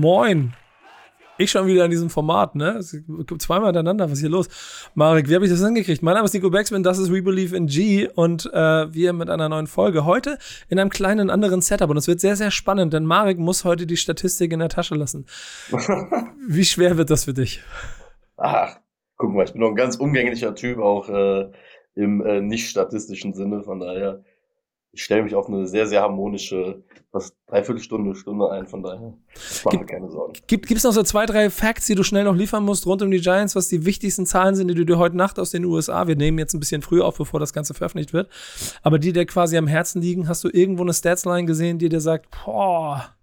Moin. Ich schon wieder in diesem Format, ne? Es gibt zweimal hintereinander. Was ist hier los? Marek, wie habe ich das hingekriegt? Mein Name ist Nico Becksman, das ist We Believe in G und äh, wir mit einer neuen Folge. Heute in einem kleinen anderen Setup und es wird sehr, sehr spannend, denn Marek muss heute die Statistik in der Tasche lassen. wie schwer wird das für dich? Ach, guck mal, ich bin noch ein ganz umgänglicher Typ, auch äh, im äh, nicht statistischen Sinne, von daher ich stelle mich auf eine sehr, sehr harmonische, was Dreiviertelstunde, Stunde ein, von daher mache mir keine Sorgen. Gibt es noch so zwei, drei Facts, die du schnell noch liefern musst rund um die Giants, was die wichtigsten Zahlen sind, die du dir heute Nacht aus den USA, wir nehmen jetzt ein bisschen früh auf, bevor das Ganze veröffentlicht wird, aber die dir quasi am Herzen liegen, hast du irgendwo eine Statsline gesehen, die dir sagt, boah,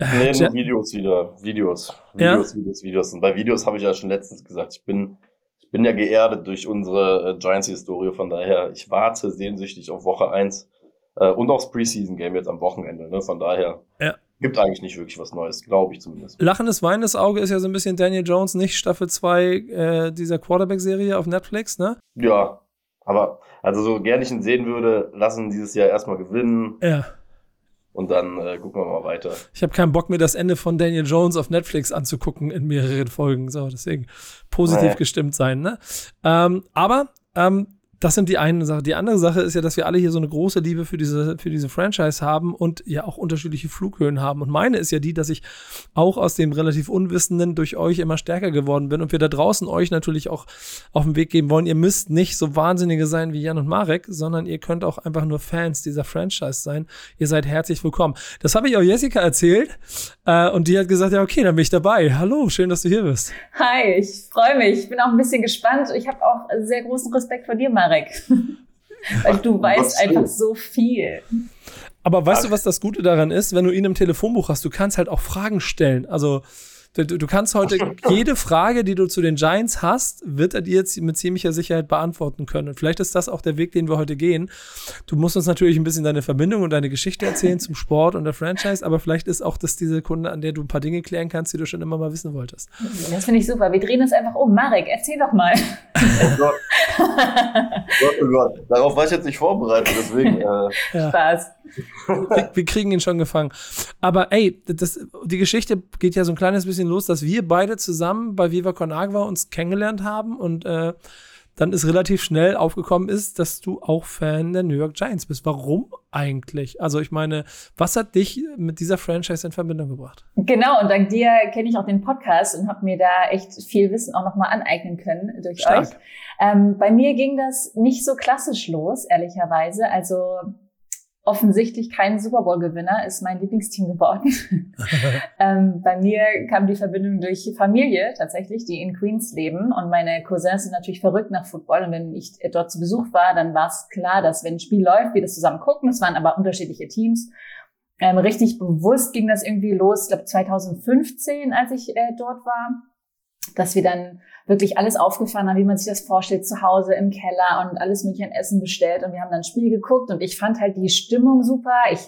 Nee, nur Videos wieder. Videos. Videos, ja? Videos, Videos. Und bei Videos habe ich ja schon letztens gesagt, ich bin, ich bin ja geerdet durch unsere äh, Giants-Historie. Von daher, ich warte sehnsüchtig auf Woche eins äh, und auch das Preseason-Game jetzt am Wochenende. Ne? Von daher ja. gibt eigentlich nicht wirklich was Neues, glaube ich zumindest. Lachendes, weinendes Auge ist ja so ein bisschen Daniel Jones, nicht Staffel 2 äh, dieser Quarterback-Serie auf Netflix, ne? Ja, aber also so gerne ich ihn sehen würde, lassen dieses Jahr erstmal gewinnen. Ja. Und dann äh, gucken wir mal weiter. Ich habe keinen Bock, mir das Ende von Daniel Jones auf Netflix anzugucken in mehreren Folgen. So, deswegen positiv nee. gestimmt sein. Ne? Ähm, aber ähm, das sind die eine Sache. Die andere Sache ist ja, dass wir alle hier so eine große Liebe für diese, für diese Franchise haben und ja auch unterschiedliche Flughöhen haben. Und meine ist ja die, dass ich auch aus dem relativ Unwissenden durch euch immer stärker geworden bin und wir da draußen euch natürlich auch auf den Weg geben wollen. Ihr müsst nicht so Wahnsinnige sein wie Jan und Marek, sondern ihr könnt auch einfach nur Fans dieser Franchise sein. Ihr seid herzlich willkommen. Das habe ich auch Jessica erzählt äh, und die hat gesagt, ja okay, dann bin ich dabei. Hallo, schön, dass du hier bist. Hi, ich freue mich. Ich bin auch ein bisschen gespannt. Ich habe auch sehr großen Respekt vor dir, Marek. Marek. Weil du weißt einfach so viel. Aber weißt Ach. du, was das Gute daran ist? Wenn du ihn im Telefonbuch hast, du kannst halt auch Fragen stellen. Also Du, du, kannst heute jede Frage, die du zu den Giants hast, wird er dir jetzt mit ziemlicher Sicherheit beantworten können. Und vielleicht ist das auch der Weg, den wir heute gehen. Du musst uns natürlich ein bisschen deine Verbindung und deine Geschichte erzählen zum Sport und der Franchise, aber vielleicht ist auch das diese Kunde, an der du ein paar Dinge klären kannst, die du schon immer mal wissen wolltest. Das finde ich super. Wir drehen das einfach um. Marek, erzähl doch mal. Oh Gott. Gott, oh Gott. Darauf war ich jetzt nicht vorbereitet, deswegen. Äh. Ja. Spaß. Wir, wir, kriegen ihn schon gefangen. Aber ey, das, die Geschichte geht ja so ein kleines bisschen los, dass wir beide zusammen bei Viva Con Agua uns kennengelernt haben und äh, dann ist relativ schnell aufgekommen ist, dass du auch Fan der New York Giants bist. Warum eigentlich? Also ich meine, was hat dich mit dieser Franchise in Verbindung gebracht? Genau, und dank dir kenne ich auch den Podcast und habe mir da echt viel Wissen auch nochmal aneignen können durch Stark. euch. Ähm, bei mir ging das nicht so klassisch los, ehrlicherweise. Also offensichtlich kein Super Bowl-Gewinner, ist mein Lieblingsteam geworden. ähm, bei mir kam die Verbindung durch Familie tatsächlich, die in Queens leben. Und meine Cousins sind natürlich verrückt nach Football. Und wenn ich dort zu Besuch war, dann war es klar, dass wenn ein Spiel läuft, wir das zusammen gucken. Es waren aber unterschiedliche Teams. Ähm, richtig bewusst ging das irgendwie los, ich glaube 2015, als ich äh, dort war, dass wir dann wirklich alles aufgefahren haben, wie man sich das vorstellt, zu Hause im Keller und alles mögliche an Essen bestellt. Und wir haben dann ein Spiel geguckt und ich fand halt die Stimmung super. Ich,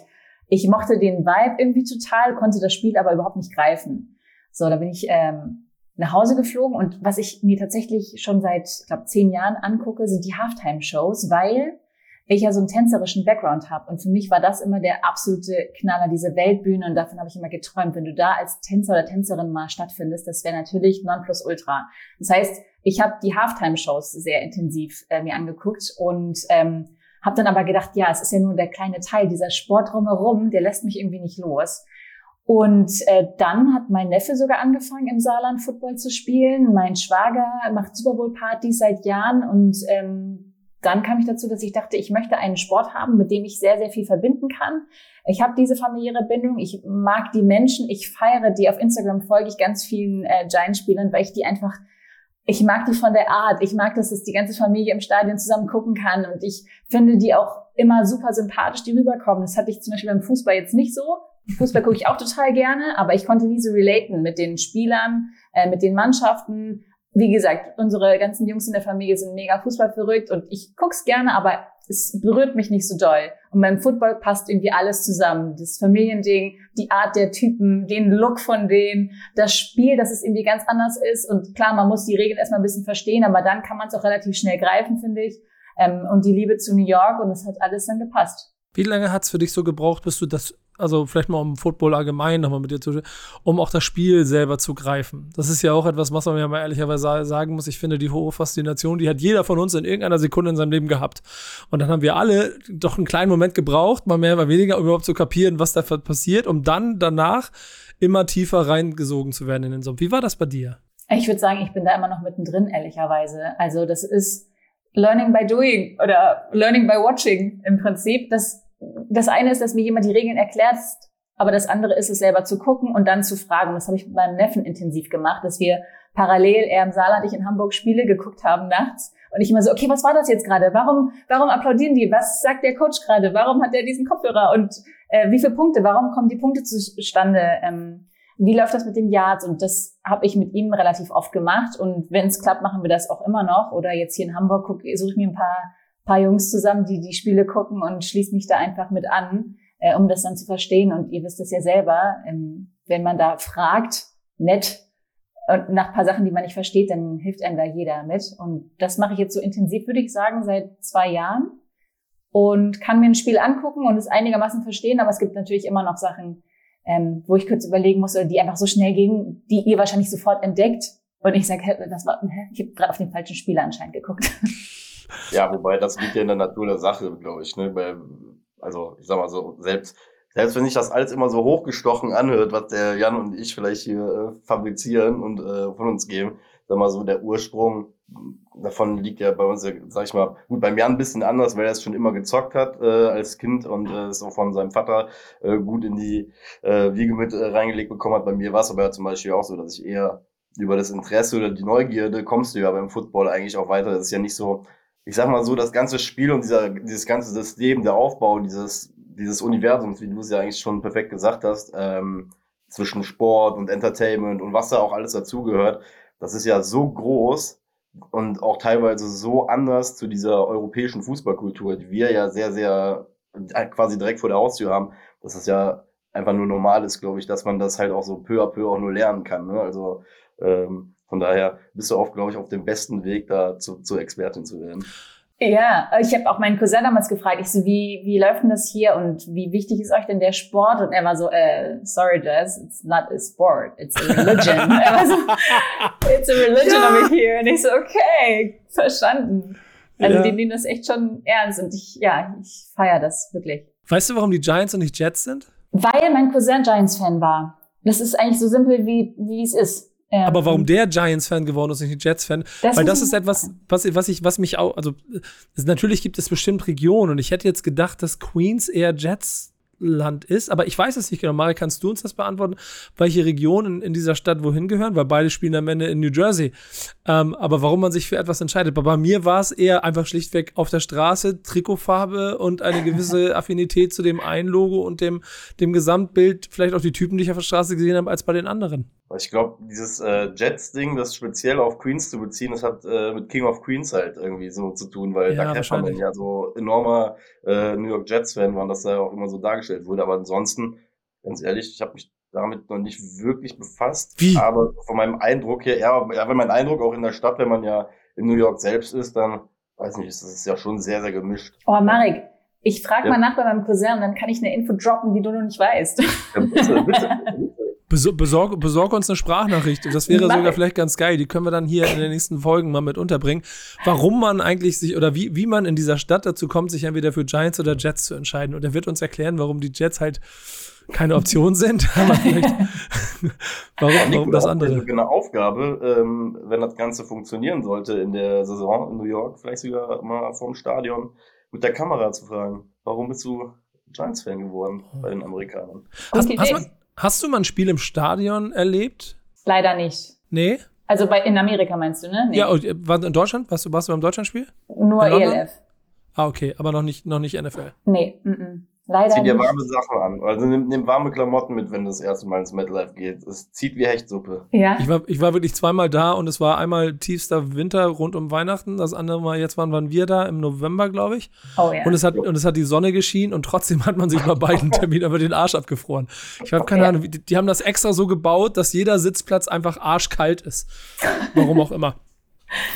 ich mochte den Vibe irgendwie total, konnte das Spiel aber überhaupt nicht greifen. So, da bin ich ähm, nach Hause geflogen und was ich mir tatsächlich schon seit, glaube zehn Jahren angucke, sind die Halftime-Shows, weil ich ja so einen tänzerischen Background habe. Und für mich war das immer der absolute Knaller, diese Weltbühne. Und davon habe ich immer geträumt. Wenn du da als Tänzer oder Tänzerin mal stattfindest, das wäre natürlich Nonplusultra. Das heißt, ich habe die Halftime-Shows sehr intensiv äh, mir angeguckt und ähm, habe dann aber gedacht, ja, es ist ja nur der kleine Teil, dieser Sport drumherum, der lässt mich irgendwie nicht los. Und äh, dann hat mein Neffe sogar angefangen, im Saarland Football zu spielen. Mein Schwager macht Super Bowl Partys seit Jahren und ähm, dann kam ich dazu, dass ich dachte, ich möchte einen Sport haben, mit dem ich sehr, sehr viel verbinden kann. Ich habe diese familiäre Bindung, ich mag die Menschen, ich feiere die. Auf Instagram folge ich ganz vielen äh, Giant-Spielern, weil ich die einfach, ich mag die von der Art. Ich mag, dass es die ganze Familie im Stadion zusammen gucken kann und ich finde die auch immer super sympathisch, die rüberkommen. Das hatte ich zum Beispiel beim Fußball jetzt nicht so. Fußball gucke ich auch total gerne, aber ich konnte nie so relaten mit den Spielern, äh, mit den Mannschaften wie gesagt, unsere ganzen Jungs in der Familie sind mega Fußball verrückt und ich guck's gerne, aber es berührt mich nicht so doll. Und beim Football passt irgendwie alles zusammen. Das Familiending, die Art der Typen, den Look von denen, das Spiel, dass es irgendwie ganz anders ist. Und klar, man muss die Regeln erstmal ein bisschen verstehen, aber dann kann man es auch relativ schnell greifen, finde ich. Ähm, und die Liebe zu New York und es hat alles dann gepasst. Wie lange hat's für dich so gebraucht, bis du das also vielleicht mal um Football allgemein nochmal mit dir zu, um auch das Spiel selber zu greifen. Das ist ja auch etwas, was man ja mal ehrlicherweise sagen muss. Ich finde, die hohe Faszination, die hat jeder von uns in irgendeiner Sekunde in seinem Leben gehabt. Und dann haben wir alle doch einen kleinen Moment gebraucht, mal mehr, mal weniger, um überhaupt zu kapieren, was da passiert, um dann danach immer tiefer reingesogen zu werden in den Sumpf. Wie war das bei dir? Ich würde sagen, ich bin da immer noch mittendrin, ehrlicherweise. Also das ist Learning by Doing oder Learning by Watching im Prinzip. Das, das eine ist, dass mir jemand die Regeln erklärt, aber das andere ist es selber zu gucken und dann zu fragen. Das habe ich mit meinem Neffen intensiv gemacht, dass wir parallel, er im Saarland, ich in Hamburg Spiele geguckt haben nachts und ich immer so, okay, was war das jetzt gerade? Warum, warum applaudieren die? Was sagt der Coach gerade? Warum hat er diesen Kopfhörer? Und äh, wie viele Punkte? Warum kommen die Punkte zustande? Ähm, wie läuft das mit den Yards? Und das habe ich mit ihm relativ oft gemacht. Und wenn es klappt, machen wir das auch immer noch. Oder jetzt hier in Hamburg suche ich mir ein paar, paar Jungs zusammen, die die Spiele gucken und schließe mich da einfach mit an, äh, um das dann zu verstehen. Und ihr wisst das ja selber, ähm, wenn man da fragt, nett, und nach paar Sachen, die man nicht versteht, dann hilft einem da jeder mit. Und das mache ich jetzt so intensiv, würde ich sagen, seit zwei Jahren. Und kann mir ein Spiel angucken und es einigermaßen verstehen, aber es gibt natürlich immer noch Sachen, ähm, wo ich kurz überlegen muss, oder die einfach so schnell gingen, die ihr wahrscheinlich sofort entdeckt. Und ich sage, das war, ich habe gerade auf den falschen Spieler anscheinend geguckt. Ja, wobei das liegt ja in der Natur der Sache, glaube ich. Ne? Weil, also ich sag mal so, selbst, selbst wenn sich das alles immer so hochgestochen anhört, was der Jan und ich vielleicht hier äh, fabrizieren und äh, von uns geben, sag mal so, der Ursprung davon liegt ja bei uns, sag ich mal, gut, beim Jan ein bisschen anders, weil er es schon immer gezockt hat äh, als Kind und äh, es auch von seinem Vater äh, gut in die äh, Wiege mit äh, reingelegt bekommen hat. Bei mir war es aber ja zum Beispiel auch so, dass ich eher über das Interesse oder die Neugierde kommst du ja beim Football eigentlich auch weiter. Das ist ja nicht so, ich sag mal so, das ganze Spiel und dieser, dieses ganze System, der Aufbau dieses, dieses Universums, wie du es ja eigentlich schon perfekt gesagt hast, ähm, zwischen Sport und Entertainment und was da auch alles dazugehört, das ist ja so groß, und auch teilweise so anders zu dieser europäischen Fußballkultur, die wir ja sehr, sehr äh, quasi direkt vor der Haustür haben, dass es ja einfach nur normal ist, glaube ich, dass man das halt auch so peu à peu auch nur lernen kann. Ne? Also ähm, von daher bist du oft, glaube ich, auf dem besten Weg, da zu, zur Expertin zu werden. Ja, ich habe auch meinen Cousin damals gefragt, ich so, wie, wie läuft denn das hier und wie wichtig ist euch denn der Sport? Und er war so, äh, sorry Jess, it's not a sport, it's a religion. er war so, it's a religion ja. over here. Und ich so, okay, verstanden. Also ja. die nehmen das echt schon ernst und ich, ja, ich feiere das wirklich. Weißt du, warum die Giants und nicht Jets sind? Weil mein Cousin Giants-Fan war. Das ist eigentlich so simpel, wie, wie es ist. Ja. Aber warum der Giants-Fan geworden ist und nicht Jets-Fan? Weil das ist etwas, was, was ich, was mich auch, also natürlich gibt es bestimmt Regionen und ich hätte jetzt gedacht, dass Queens eher Jets Land ist. Aber ich weiß es nicht genau. Mari, kannst du uns das beantworten, welche Regionen in dieser Stadt wohin gehören? Weil beide spielen am Ende in New Jersey. Ähm, aber warum man sich für etwas entscheidet. Aber bei mir war es eher einfach schlichtweg auf der Straße, Trikotfarbe und eine gewisse Affinität zu dem einen Logo und dem, dem Gesamtbild, vielleicht auch die Typen, die ich auf der Straße gesehen habe, als bei den anderen. Ich glaube, dieses äh, Jets-Ding, das speziell auf Queens zu beziehen, das hat äh, mit King of Queens halt irgendwie so zu tun, weil ja, Doug Heffernan ja so enormer äh, New York Jets-Fan war, dass er auch immer so dargestellt wurde. Aber ansonsten, ganz ehrlich, ich habe mich damit noch nicht wirklich befasst. Wie? Aber von meinem Eindruck her, ja, ja, wenn mein Eindruck auch in der Stadt, wenn man ja in New York selbst ist, dann, weiß nicht, ist das ja schon sehr, sehr gemischt. Oh, Marek, ich frage ja. mal nach bei meinem Cousin und dann kann ich eine Info droppen, die du noch nicht weißt. Ja, bitte, bitte. Besorg, besorg uns eine Sprachnachricht. Das wäre Nein. sogar vielleicht ganz geil. Die können wir dann hier in den nächsten Folgen mal mit unterbringen. Warum man eigentlich sich oder wie, wie man in dieser Stadt dazu kommt, sich entweder für Giants oder Jets zu entscheiden. Und er wird uns erklären, warum die Jets halt keine Option sind. Aber vielleicht, warum, warum das andere? Eine Aufgabe, ähm, wenn das Ganze funktionieren sollte in der Saison in New York, vielleicht sogar mal vom Stadion mit der Kamera zu fragen. Warum bist du Giants-Fan geworden bei den Amerikanern? Hast, hast, man, Hast du mal ein Spiel im Stadion erlebt? Leider nicht. Nee? Also bei, in Amerika meinst du, ne? Nee. Ja, und, äh, war in Deutschland? Warst du, warst du beim Deutschlandspiel? Nur ELF. Ah, okay, aber noch nicht, noch nicht NFL. Nee, mm -mm. Leider Zieh dir warme Sachen an. Also nimm, nimm, warme Klamotten mit, wenn du das erste Mal ins MetLife geht. Es zieht wie Hechtsuppe. Ja. Ich war, ich war wirklich zweimal da und es war einmal tiefster Winter rund um Weihnachten. Das andere Mal, jetzt waren, waren wir da im November, glaube ich. Oh ja. Und es, hat, und es hat die Sonne geschienen und trotzdem hat man sich bei beiden Terminen über den Arsch abgefroren. Ich habe keine okay. Ahnung, die, die haben das extra so gebaut, dass jeder Sitzplatz einfach arschkalt ist. Warum auch immer.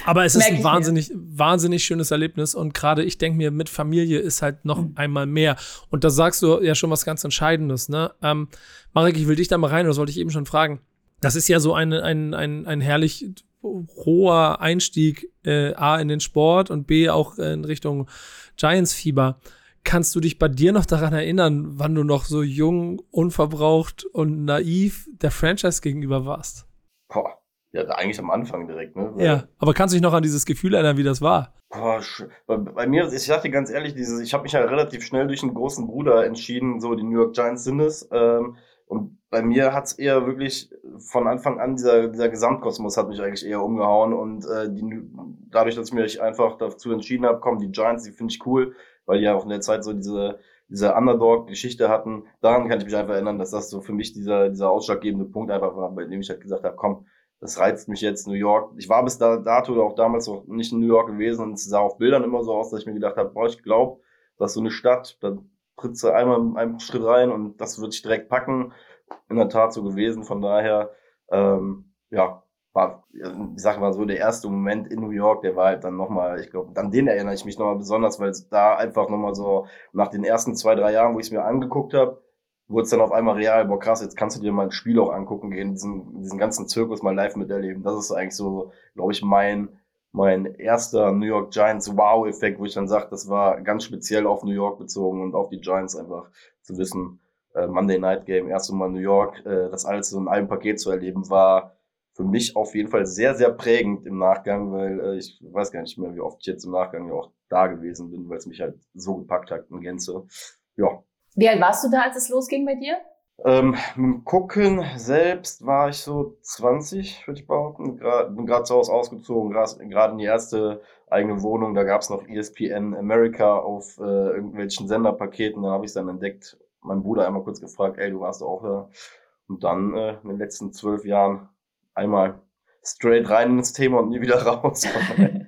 Aber es ist ein wahnsinnig, wahnsinnig schönes Erlebnis und gerade ich denke mir, mit Familie ist halt noch mhm. einmal mehr. Und da sagst du ja schon was ganz Entscheidendes, ne? Ähm, Marek, ich will dich da mal rein, das wollte ich eben schon fragen. Das ist ja so ein, ein, ein, ein herrlich hoher Einstieg, äh, A, in den Sport und B, auch in Richtung Giants-Fieber. Kannst du dich bei dir noch daran erinnern, wann du noch so jung, unverbraucht und naiv der Franchise gegenüber warst? Boah, ja, eigentlich am Anfang direkt, ne? Weil ja, aber kannst du dich noch an dieses Gefühl erinnern, wie das war? Boah, bei, bei mir, ich sag dir ganz ehrlich, dieses, ich habe mich ja relativ schnell durch einen großen Bruder entschieden, so die New York Giants sind es. Ähm, und bei mir hat's eher wirklich von Anfang an, dieser, dieser Gesamtkosmos hat mich eigentlich eher umgehauen. Und äh, die, dadurch, dass ich mich einfach dazu entschieden habe, komm, die Giants, die finde ich cool, weil die ja auch in der Zeit so diese, diese Underdog-Geschichte hatten. Daran kann ich mich einfach erinnern, dass das so für mich dieser, dieser ausschlaggebende Punkt einfach war, bei dem ich halt gesagt habe, komm, das reizt mich jetzt New York. Ich war bis dato auch damals auch nicht in New York gewesen und es sah auf Bildern immer so aus, dass ich mir gedacht habe, boah, ich glaube, das ist so eine Stadt, da trittst du einmal einen Schritt rein und das würde ich direkt packen. In der Tat so gewesen. Von daher, ähm, ja, war, ich sag mal so, der erste Moment in New York, der war halt dann nochmal, ich glaube, an den erinnere ich mich nochmal besonders, weil da einfach nochmal so nach den ersten zwei, drei Jahren, wo ich es mir angeguckt habe, wurde es dann auf einmal real, boah krass, jetzt kannst du dir mal ein Spiel auch angucken gehen, diesen, diesen ganzen Zirkus mal live miterleben. Das ist eigentlich so, glaube ich, mein, mein erster New York Giants Wow-Effekt, wo ich dann sage, das war ganz speziell auf New York bezogen und auf die Giants einfach zu wissen, äh, Monday Night Game, erste Mal New York, äh, das alles so in einem Paket zu erleben, war für mich auf jeden Fall sehr, sehr prägend im Nachgang, weil äh, ich weiß gar nicht mehr, wie oft ich jetzt im Nachgang ja auch da gewesen bin, weil es mich halt so gepackt hat in Gänze. Ja, wie alt warst du da, als es losging bei dir? Ähm, mit dem Gucken selbst war ich so 20, würde ich behaupten. Gra bin gerade zu Hause ausgezogen, gerade in die erste eigene Wohnung. Da gab es noch ESPN America auf äh, irgendwelchen Senderpaketen. Da habe ich es dann entdeckt. Mein Bruder einmal kurz gefragt, ey, du warst auch da. Und dann äh, in den letzten zwölf Jahren einmal straight rein ins Thema und nie wieder raus.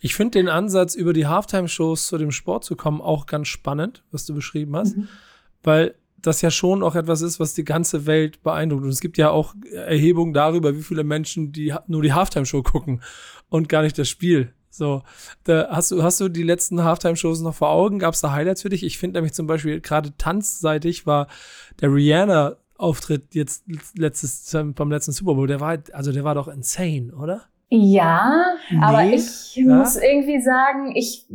Ich finde den Ansatz, über die Halftime-Shows zu dem Sport zu kommen, auch ganz spannend, was du beschrieben hast, mhm. weil das ja schon auch etwas ist, was die ganze Welt beeindruckt. Und es gibt ja auch Erhebungen darüber, wie viele Menschen die nur die Halftime-Show gucken und gar nicht das Spiel. So, da hast du, hast du die letzten Halftime-Shows noch vor Augen? Gab es da Highlights für dich? Ich finde nämlich zum Beispiel gerade tanzseitig war der Rihanna-Auftritt jetzt letztes, beim letzten Super Bowl, der war also der war doch insane, oder? Ja, nee, aber ich ja? muss irgendwie sagen, ich,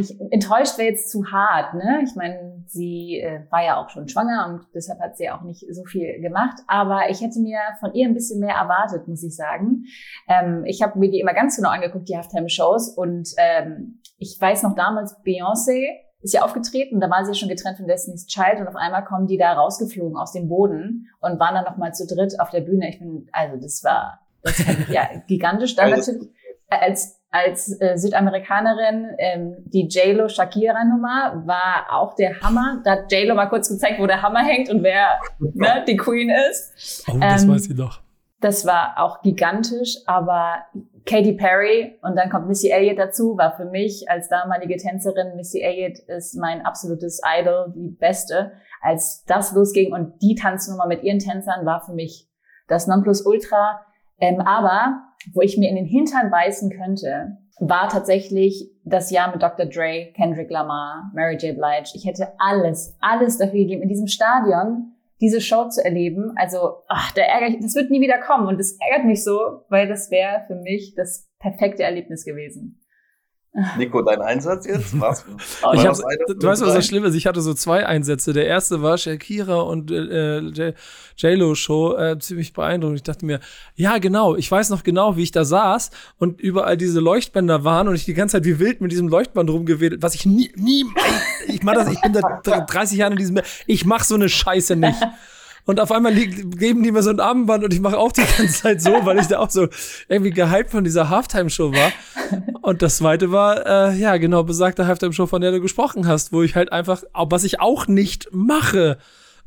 ich enttäuscht wäre jetzt zu hart. Ne? Ich meine, sie äh, war ja auch schon schwanger und deshalb hat sie auch nicht so viel gemacht. Aber ich hätte mir von ihr ein bisschen mehr erwartet, muss ich sagen. Ähm, ich habe mir die immer ganz genau angeguckt, die Halftime-Shows. Und ähm, ich weiß noch damals, Beyoncé ist ja aufgetreten, da war sie schon getrennt von Destiny's Child und auf einmal kommen die da rausgeflogen aus dem Boden und waren dann nochmal zu dritt auf der Bühne. Ich bin, also das war das ja gigantisch. Dann natürlich als als äh, Südamerikanerin ähm, die JLo Shakira Nummer war auch der Hammer. Da hat JLo mal kurz gezeigt, wo der Hammer hängt und wer ne, die Queen ist. Oh, das ähm, weiß ich doch. Das war auch gigantisch, aber Katy Perry und dann kommt Missy Elliott dazu, war für mich als damalige Tänzerin, Missy Elliott ist mein absolutes Idol, die beste. Als das losging und die Tanznummer mit ihren Tänzern war für mich das Nonplusultra ähm, aber wo ich mir in den Hintern beißen könnte, war tatsächlich das Jahr mit Dr. Dre, Kendrick Lamar, Mary J. Blige. Ich hätte alles, alles dafür gegeben, in diesem Stadion diese Show zu erleben. Also, ach, da ärgere ich, das wird nie wieder kommen. Und das ärgert mich so, weil das wäre für mich das perfekte Erlebnis gewesen. Nico, dein Einsatz jetzt? Was? Oh, ich hab, du weißt, was das Schlimme ist? Ich hatte so zwei Einsätze. Der erste war Shakira und äh, J-Lo-Show, äh, ziemlich beeindruckend. Ich dachte mir, ja, genau, ich weiß noch genau, wie ich da saß und überall diese Leuchtbänder waren und ich die ganze Zeit wie wild mit diesem Leuchtband rumgewedelt, was ich nie, nie, ich mach das, ich bin seit 30 Jahren in diesem, ich mach so eine Scheiße nicht. Und auf einmal geben die mir so ein Armband und ich mache auch die ganze Zeit so, weil ich da auch so irgendwie gehypt von dieser Halftime-Show war. Und das zweite war, äh, ja, genau, besagte Halftime-Show, von der du gesprochen hast, wo ich halt einfach, was ich auch nicht mache,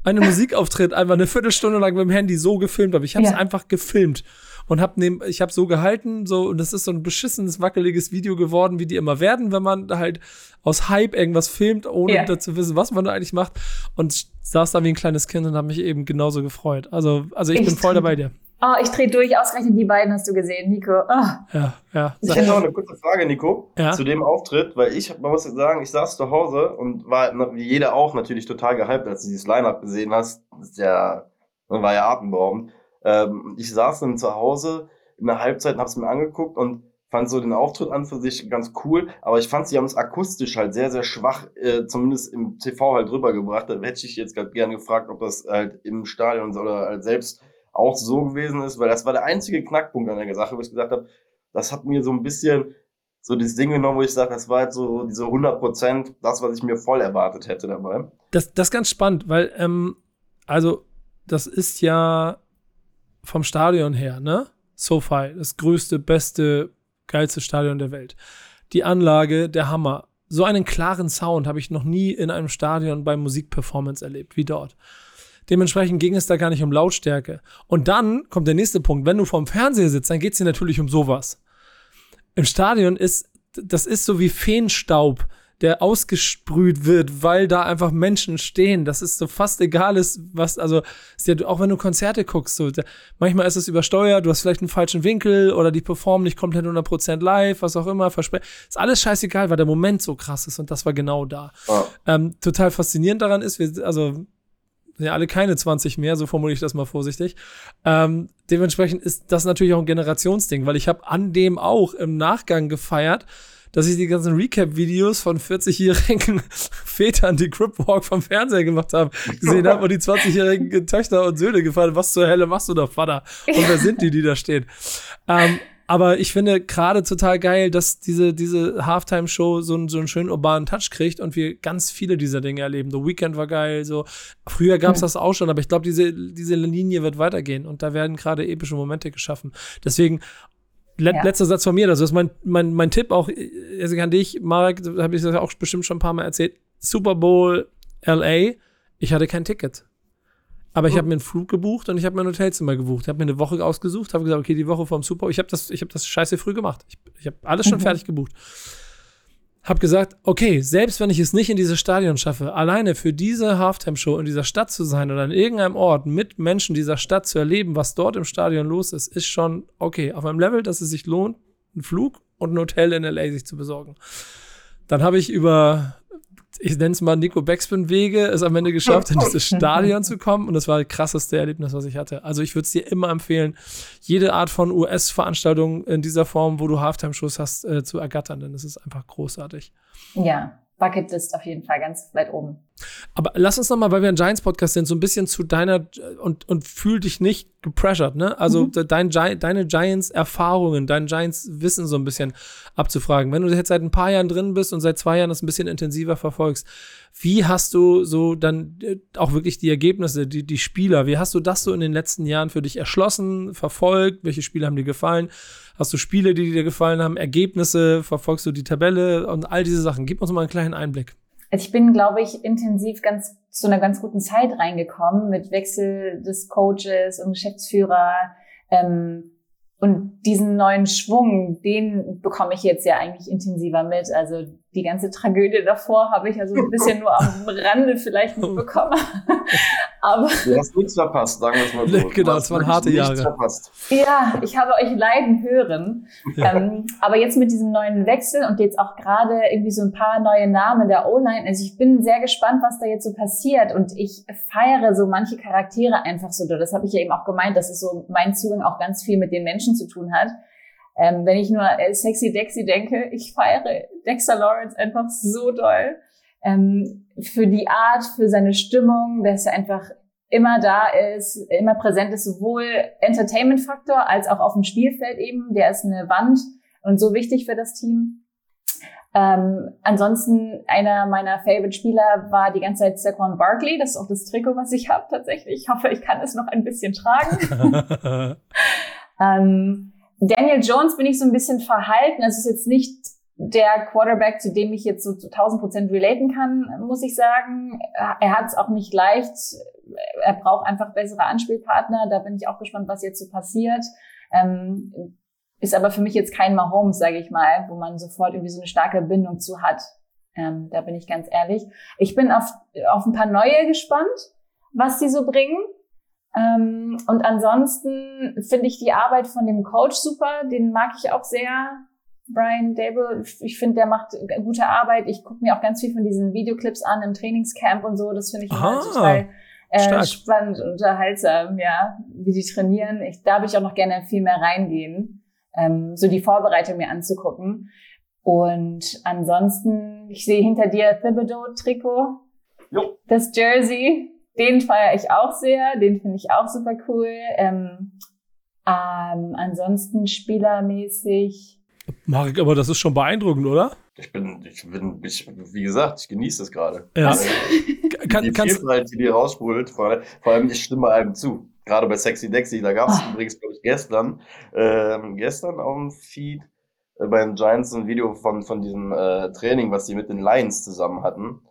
einen Musikauftritt einfach eine Viertelstunde lang mit dem Handy so gefilmt habe. Ich habe es ja. einfach gefilmt und hab neben, ich habe so gehalten, so und das ist so ein beschissenes wackeliges Video geworden, wie die immer werden, wenn man halt aus Hype irgendwas filmt, ohne ja. zu wissen, was man da eigentlich macht und saß da wie ein kleines Kind und habe mich eben genauso gefreut. Also also ich, ich bin voll dabei dir. Oh, ich drehe durch. Ausgerechnet die beiden hast du gesehen, Nico. Oh. Ja, ja. Ich hätte noch eine kurze Frage, Nico, ja? zu dem Auftritt, weil ich, man muss sagen, ich saß zu Hause und war, wie jeder auch, natürlich total gehypt, als du dieses Line-Up gesehen hast. Das ist ja, war ja atemberaubend. Ähm, ich saß dann zu Hause in der Halbzeit und hab's mir angeguckt und fand so den Auftritt an für sich ganz cool, aber ich fand, sie haben es akustisch halt sehr, sehr schwach, äh, zumindest im TV halt rübergebracht. Da hätte ich jetzt gerade gerne gefragt, ob das halt im Stadion oder halt selbst auch so gewesen ist, weil das war der einzige Knackpunkt an der Sache, wo ich gesagt habe, das hat mir so ein bisschen so das Ding genommen, wo ich sage, das war halt so diese 100 Prozent, das, was ich mir voll erwartet hätte dabei. Das, das ist ganz spannend, weil, ähm, also, das ist ja vom Stadion her, ne? SoFi, das größte, beste, geilste Stadion der Welt. Die Anlage, der Hammer. So einen klaren Sound habe ich noch nie in einem Stadion bei Musikperformance erlebt, wie dort. Dementsprechend ging es da gar nicht um Lautstärke. Und dann kommt der nächste Punkt. Wenn du vorm Fernseher sitzt, dann geht es dir natürlich um sowas. Im Stadion ist, das ist so wie Feenstaub, der ausgesprüht wird, weil da einfach Menschen stehen. Das ist so fast egal ist, was, also, ist ja, auch wenn du Konzerte guckst, so, manchmal ist es übersteuert, du hast vielleicht einen falschen Winkel oder die performen nicht komplett 100% live, was auch immer, versprechen. Ist alles scheißegal, weil der Moment so krass ist und das war genau da. Oh. Ähm, total faszinierend daran ist, wir, also, ja alle keine 20 mehr, so formuliere ich das mal vorsichtig. Ähm, dementsprechend ist das natürlich auch ein Generationsding, weil ich habe an dem auch im Nachgang gefeiert, dass ich die ganzen Recap-Videos von 40-jährigen Vätern, die Cripwalk vom Fernseher gemacht haben, gesehen habe und die 20-jährigen Töchter und Söhne gefallen. Was zur Hölle machst du da, Vater? Und wer sind die, die da stehen? Ähm, aber ich finde gerade total geil, dass diese, diese Halftime-Show so, einen, so einen schönen urbanen Touch kriegt und wir ganz viele dieser Dinge erleben. The Weekend war geil, so. Früher gab es das auch schon, aber ich glaube, diese, diese Linie wird weitergehen und da werden gerade epische Momente geschaffen. Deswegen, Let ja. Letzter Satz von mir, also das ist mein, mein, mein Tipp auch, also an dich, Marek, habe ich das auch bestimmt schon ein paar Mal erzählt. Super Bowl LA, ich hatte kein Ticket. Aber ich oh. habe mir einen Flug gebucht und ich habe mir ein Hotelzimmer gebucht. Ich habe mir eine Woche ausgesucht, habe gesagt, okay, die Woche vom Super. Ich habe das, ich habe das scheiße früh gemacht. Ich, ich habe alles schon mhm. fertig gebucht. Habe gesagt, okay, selbst wenn ich es nicht in dieses Stadion schaffe, alleine für diese Halftime-Show in dieser Stadt zu sein oder an irgendeinem Ort mit Menschen dieser Stadt zu erleben, was dort im Stadion los ist, ist schon okay. Auf einem Level, dass es sich lohnt, einen Flug und ein Hotel in LA sich zu besorgen. Dann habe ich über ich nenne es mal Nico Backspin-Wege, es am Ende geschafft, in dieses Stadion zu kommen. Und das war das krasseste Erlebnis, was ich hatte. Also ich würde es dir immer empfehlen, jede Art von US-Veranstaltung in dieser Form, wo du Halftime-Shows hast, äh, zu ergattern, denn es ist einfach großartig. Ja, Bucketlist auf jeden Fall ganz weit oben. Aber lass uns noch mal, weil wir ein Giants-Podcast sind, so ein bisschen zu deiner und, und fühl dich nicht gepressured, ne? Also mhm. dein, deine Giants-Erfahrungen, dein Giants-Wissen so ein bisschen abzufragen. Wenn du jetzt seit ein paar Jahren drin bist und seit zwei Jahren das ein bisschen intensiver verfolgst, wie hast du so dann äh, auch wirklich die Ergebnisse, die, die Spieler, wie hast du das so in den letzten Jahren für dich erschlossen, verfolgt? Welche Spiele haben dir gefallen? Hast du Spiele, die dir gefallen haben, Ergebnisse, verfolgst du die Tabelle und all diese Sachen? Gib uns mal einen kleinen Einblick. Also ich bin, glaube ich, intensiv ganz zu einer ganz guten Zeit reingekommen mit Wechsel des Coaches und Geschäftsführer. Ähm, und diesen neuen Schwung, den bekomme ich jetzt ja eigentlich intensiver mit. Also die ganze Tragödie davor habe ich also ein bisschen nur am Rande vielleicht mitbekommen. Aber du hast nichts verpasst, sagen wir es mal so. Genau, es waren harte Jahre. Verpasst. Ja, ich habe euch leiden hören. Ja. Ähm, aber jetzt mit diesem neuen Wechsel und jetzt auch gerade irgendwie so ein paar neue Namen der O-Line. Also ich bin sehr gespannt, was da jetzt so passiert. Und ich feiere so manche Charaktere einfach so. Das habe ich ja eben auch gemeint, dass es so mein Zugang auch ganz viel mit den Menschen zu tun hat. Ähm, wenn ich nur äh, Sexy Dexy denke, ich feiere Dexter Lawrence einfach so doll. Ähm, für die Art, für seine Stimmung, dass er einfach immer da ist, immer präsent ist, sowohl Entertainment-Faktor als auch auf dem Spielfeld eben. Der ist eine Wand und so wichtig für das Team. Ähm, ansonsten einer meiner Favorite-Spieler war die ganze Zeit Saquon Barkley. Das ist auch das Trikot, was ich habe tatsächlich. Ich hoffe, ich kann es noch ein bisschen tragen. ähm, Daniel Jones bin ich so ein bisschen verhalten. Es ist jetzt nicht der Quarterback, zu dem ich jetzt so zu 1000 Prozent relaten kann, muss ich sagen. Er hat es auch nicht leicht. Er braucht einfach bessere Anspielpartner. Da bin ich auch gespannt, was jetzt so passiert. Ähm, ist aber für mich jetzt kein Mahomes, sage ich mal, wo man sofort irgendwie so eine starke Bindung zu hat. Ähm, da bin ich ganz ehrlich. Ich bin auf, auf ein paar neue gespannt, was die so bringen. Ähm, und ansonsten finde ich die Arbeit von dem Coach super, den mag ich auch sehr. Brian Dable, ich finde, der macht gute Arbeit. Ich gucke mir auch ganz viel von diesen Videoclips an im Trainingscamp und so. Das finde ich immer total äh, spannend und unterhaltsam, ja, wie die trainieren. Ich, da würde ich auch noch gerne viel mehr reingehen, ähm, so die Vorbereitung mir anzugucken. Und ansonsten, ich sehe hinter dir Thibodeau-Trikot. Das Jersey, den feiere ich auch sehr, den finde ich auch super cool. Ähm, ähm, ansonsten spielermäßig. Marek, aber das ist schon beeindruckend, oder? Ich bin, ich bin, ich, wie gesagt, ich genieße das gerade. Ja. Also, kann, die Vielfalt, die dir rausspult, vor, vor allem ich stimme einem zu. Gerade bei Sexy Dexy, da gab es oh. übrigens, glaube ich, gestern, ähm, gestern auf dem Feed äh, bei den Giants ein Video von, von diesem äh, Training, was die mit den Lions zusammen hatten.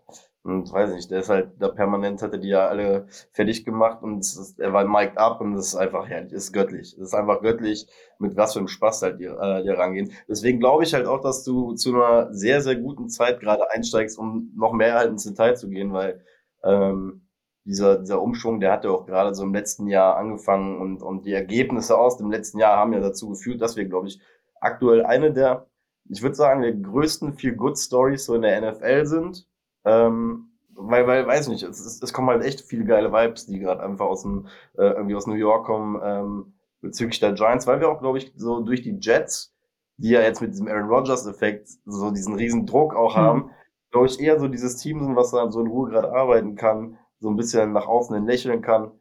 Und weiß nicht, der ist halt da permanent, hatte die ja alle fertig gemacht und ist, er war mic'd up und das ist einfach, ja, ist göttlich. Das ist einfach göttlich, mit was für einem Spaß halt die, äh, die rangehen. Deswegen glaube ich halt auch, dass du zu einer sehr, sehr guten Zeit gerade einsteigst, um noch mehr halt ins Detail zu gehen, weil ähm, dieser, dieser Umschwung, der hat ja auch gerade so im letzten Jahr angefangen und, und die Ergebnisse aus dem letzten Jahr haben ja dazu geführt, dass wir, glaube ich, aktuell eine der, ich würde sagen, der größten Feel-Good-Stories so in der NFL sind ähm, weil, weil, weiß nicht, es, es, es kommen halt echt viele geile Vibes, die gerade einfach aus dem, äh, irgendwie aus New York kommen, ähm, bezüglich der Giants, weil wir auch, glaube ich, so durch die Jets, die ja jetzt mit diesem Aaron Rodgers-Effekt so diesen riesen Druck auch mhm. haben, glaube ich, eher so dieses Team sind, was da so in Ruhe gerade arbeiten kann, so ein bisschen nach außen hin lächeln kann.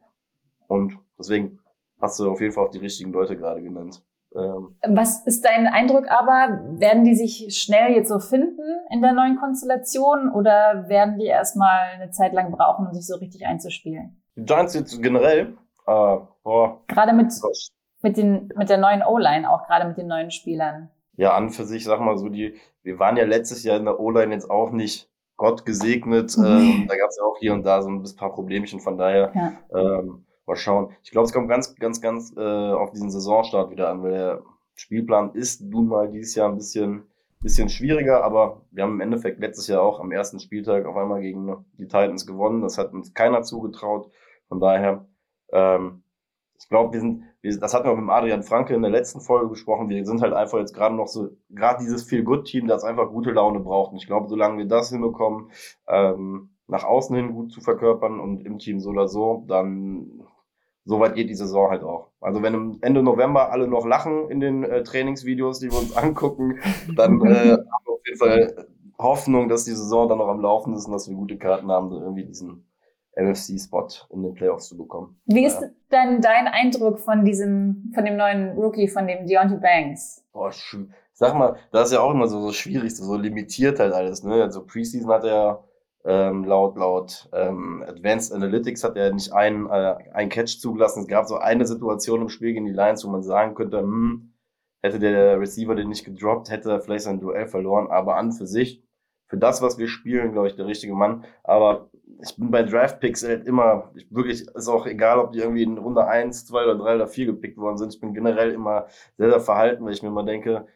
Und deswegen hast du auf jeden Fall auch die richtigen Leute gerade genannt. Ähm, Was ist dein Eindruck aber? Werden die sich schnell jetzt so finden in der neuen Konstellation oder werden die erstmal eine Zeit lang brauchen, um sich so richtig einzuspielen? Die Giants jetzt generell, äh, boah. Gerade mit, mit, den, mit der neuen O-Line, auch gerade mit den neuen Spielern. Ja, an für sich, sag mal so, die, wir waren ja letztes Jahr in der O-Line jetzt auch nicht Gott gesegnet. Ähm, da gab es ja auch hier und da so ein paar Problemchen, von daher. Ja. Ähm, Mal schauen. Ich glaube, es kommt ganz, ganz, ganz äh, auf diesen Saisonstart wieder an, weil der Spielplan ist nun mal dieses Jahr ein bisschen, bisschen schwieriger, aber wir haben im Endeffekt letztes Jahr auch am ersten Spieltag auf einmal gegen die Titans gewonnen. Das hat uns keiner zugetraut. Von daher, ähm, ich glaube, wir sind, wir, das hatten wir mit Adrian Franke in der letzten Folge besprochen. Wir sind halt einfach jetzt gerade noch so, gerade dieses Feel-Good-Team, das einfach gute Laune braucht. Und ich glaube, solange wir das hinbekommen, ähm, nach außen hin gut zu verkörpern und im Team so oder so, dann so weit geht die Saison halt auch. Also wenn Ende November alle noch lachen in den äh, Trainingsvideos, die wir uns angucken, dann äh, haben wir auf jeden Fall Hoffnung, dass die Saison dann noch am Laufen ist und dass wir gute Karten haben, irgendwie diesen NFC-Spot in den Playoffs zu bekommen. Wie ist ja. denn dein Eindruck von diesem, von dem neuen Rookie, von dem Deontay Banks? Boah, sag mal, das ist ja auch immer so, so schwierig, so, so limitiert halt alles, ne? Also Preseason hat er ähm, laut laut ähm, Advanced Analytics hat er nicht einen, äh, einen Catch zugelassen. Es gab so eine Situation im Spiel gegen die Lions, wo man sagen könnte, hm, hätte der Receiver den nicht gedroppt, hätte er vielleicht sein Duell verloren. Aber an für sich, für das, was wir spielen, glaube ich, der richtige Mann. Aber ich bin bei Draft Picks halt immer, ich, wirklich, ist auch egal, ob die irgendwie in Runde 1, 2 oder 3 oder 4 gepickt worden sind. Ich bin generell immer sehr, sehr verhalten, weil ich mir immer denke,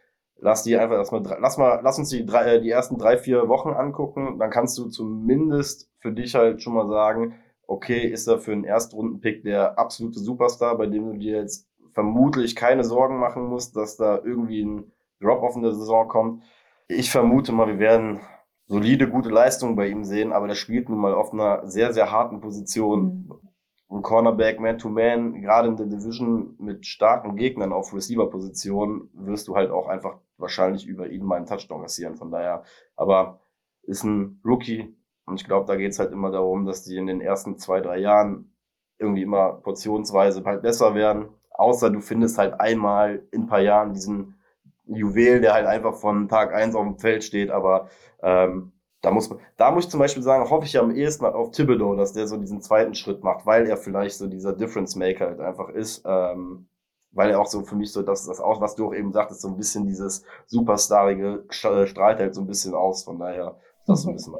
lass die einfach erstmal, lass mal, lass uns die drei, äh, die ersten drei, vier Wochen angucken. Dann kannst du zumindest für dich halt schon mal sagen, okay, ist er für einen Erstrundenpick der absolute Superstar, bei dem du dir jetzt vermutlich keine Sorgen machen musst, dass da irgendwie ein Drop-off in der Saison kommt. Ich vermute mal, wir werden solide, gute Leistungen bei ihm sehen, aber der spielt nun mal auf einer sehr, sehr harten Position. Mhm ein Cornerback Man-to-Man, gerade in der Division mit starken Gegnern auf Receiver-Position, wirst du halt auch einfach wahrscheinlich über ihn mal einen Touchdown kassieren. Von daher, aber ist ein Rookie und ich glaube, da geht's halt immer darum, dass die in den ersten zwei, drei Jahren irgendwie immer portionsweise halt besser werden. Außer du findest halt einmal in ein paar Jahren diesen Juwel, der halt einfach von Tag eins auf dem Feld steht, aber ähm, da muss man, da muss ich zum Beispiel sagen, hoffe ich am ehesten auf Thibodeau, dass der so diesen zweiten Schritt macht, weil er vielleicht so dieser Difference Maker halt einfach ist, ähm, weil er auch so für mich so, dass das auch, was du auch eben sagtest, so ein bisschen dieses Superstarige äh, strahlt halt so ein bisschen aus, von daher ist das so ein bisschen.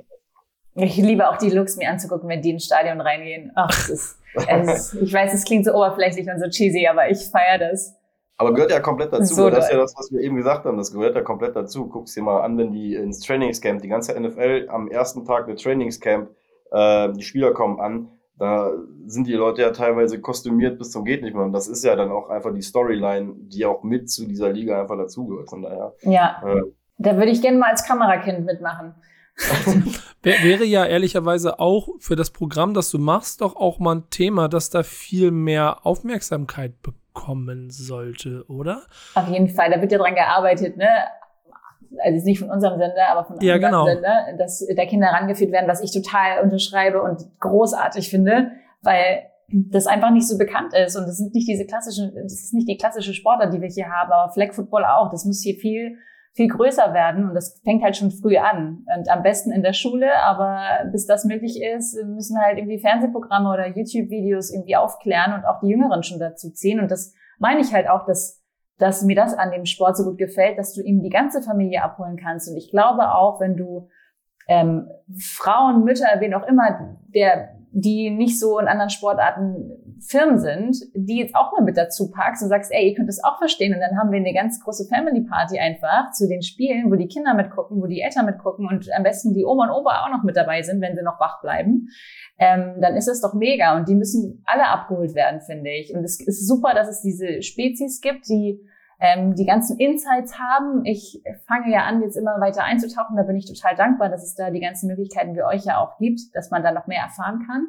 Ich liebe auch die Looks, mir anzugucken, wenn die ins Stadion reingehen. Ach, es ist, es ich weiß, es klingt so oberflächlich und so cheesy, aber ich feiere das. Aber gehört ja komplett dazu. So das ist ja das, was wir eben gesagt haben. Das gehört ja komplett dazu. Guck's dir mal an, wenn die ins Trainingscamp, die ganze NFL am ersten Tag der Trainingscamp, äh, die Spieler kommen an, da sind die Leute ja teilweise kostümiert bis zum geht nicht mehr. Und das ist ja dann auch einfach die Storyline, die auch mit zu dieser Liga einfach dazugehört. Von daher. Ja. Äh, da würde ich gerne mal als Kamerakind mitmachen. Wäre ja ehrlicherweise auch für das Programm, das du machst, doch auch mal ein Thema, das da viel mehr Aufmerksamkeit bekommen sollte, oder? Auf jeden Fall, da wird ja dran gearbeitet, ne? Also nicht von unserem Sender, aber von ja, anderen genau. Sender, dass da Kinder herangeführt werden, was ich total unterschreibe und großartig finde, weil das einfach nicht so bekannt ist und das sind nicht diese klassischen, das ist nicht die klassische Sportart, die wir hier haben, aber Flag Football auch. Das muss hier viel viel größer werden und das fängt halt schon früh an und am besten in der Schule, aber bis das möglich ist, müssen halt irgendwie Fernsehprogramme oder YouTube-Videos irgendwie aufklären und auch die Jüngeren schon dazu ziehen und das meine ich halt auch, dass, dass mir das an dem Sport so gut gefällt, dass du eben die ganze Familie abholen kannst und ich glaube auch, wenn du ähm, Frauen, Mütter, wen auch immer, der die nicht so in anderen Sportarten Firmen sind, die jetzt auch mal mit dazu packst und sagst, ey, ihr könnt das auch verstehen. Und dann haben wir eine ganz große Family Party einfach zu den Spielen, wo die Kinder mitgucken, wo die Eltern mitgucken und am besten die Oma und Opa auch noch mit dabei sind, wenn sie noch wach bleiben. Ähm, dann ist es doch mega. Und die müssen alle abgeholt werden, finde ich. Und es ist super, dass es diese Spezies gibt, die ähm, die ganzen Insights haben. Ich fange ja an, jetzt immer weiter einzutauchen. Da bin ich total dankbar, dass es da die ganzen Möglichkeiten wie euch ja auch gibt, dass man da noch mehr erfahren kann.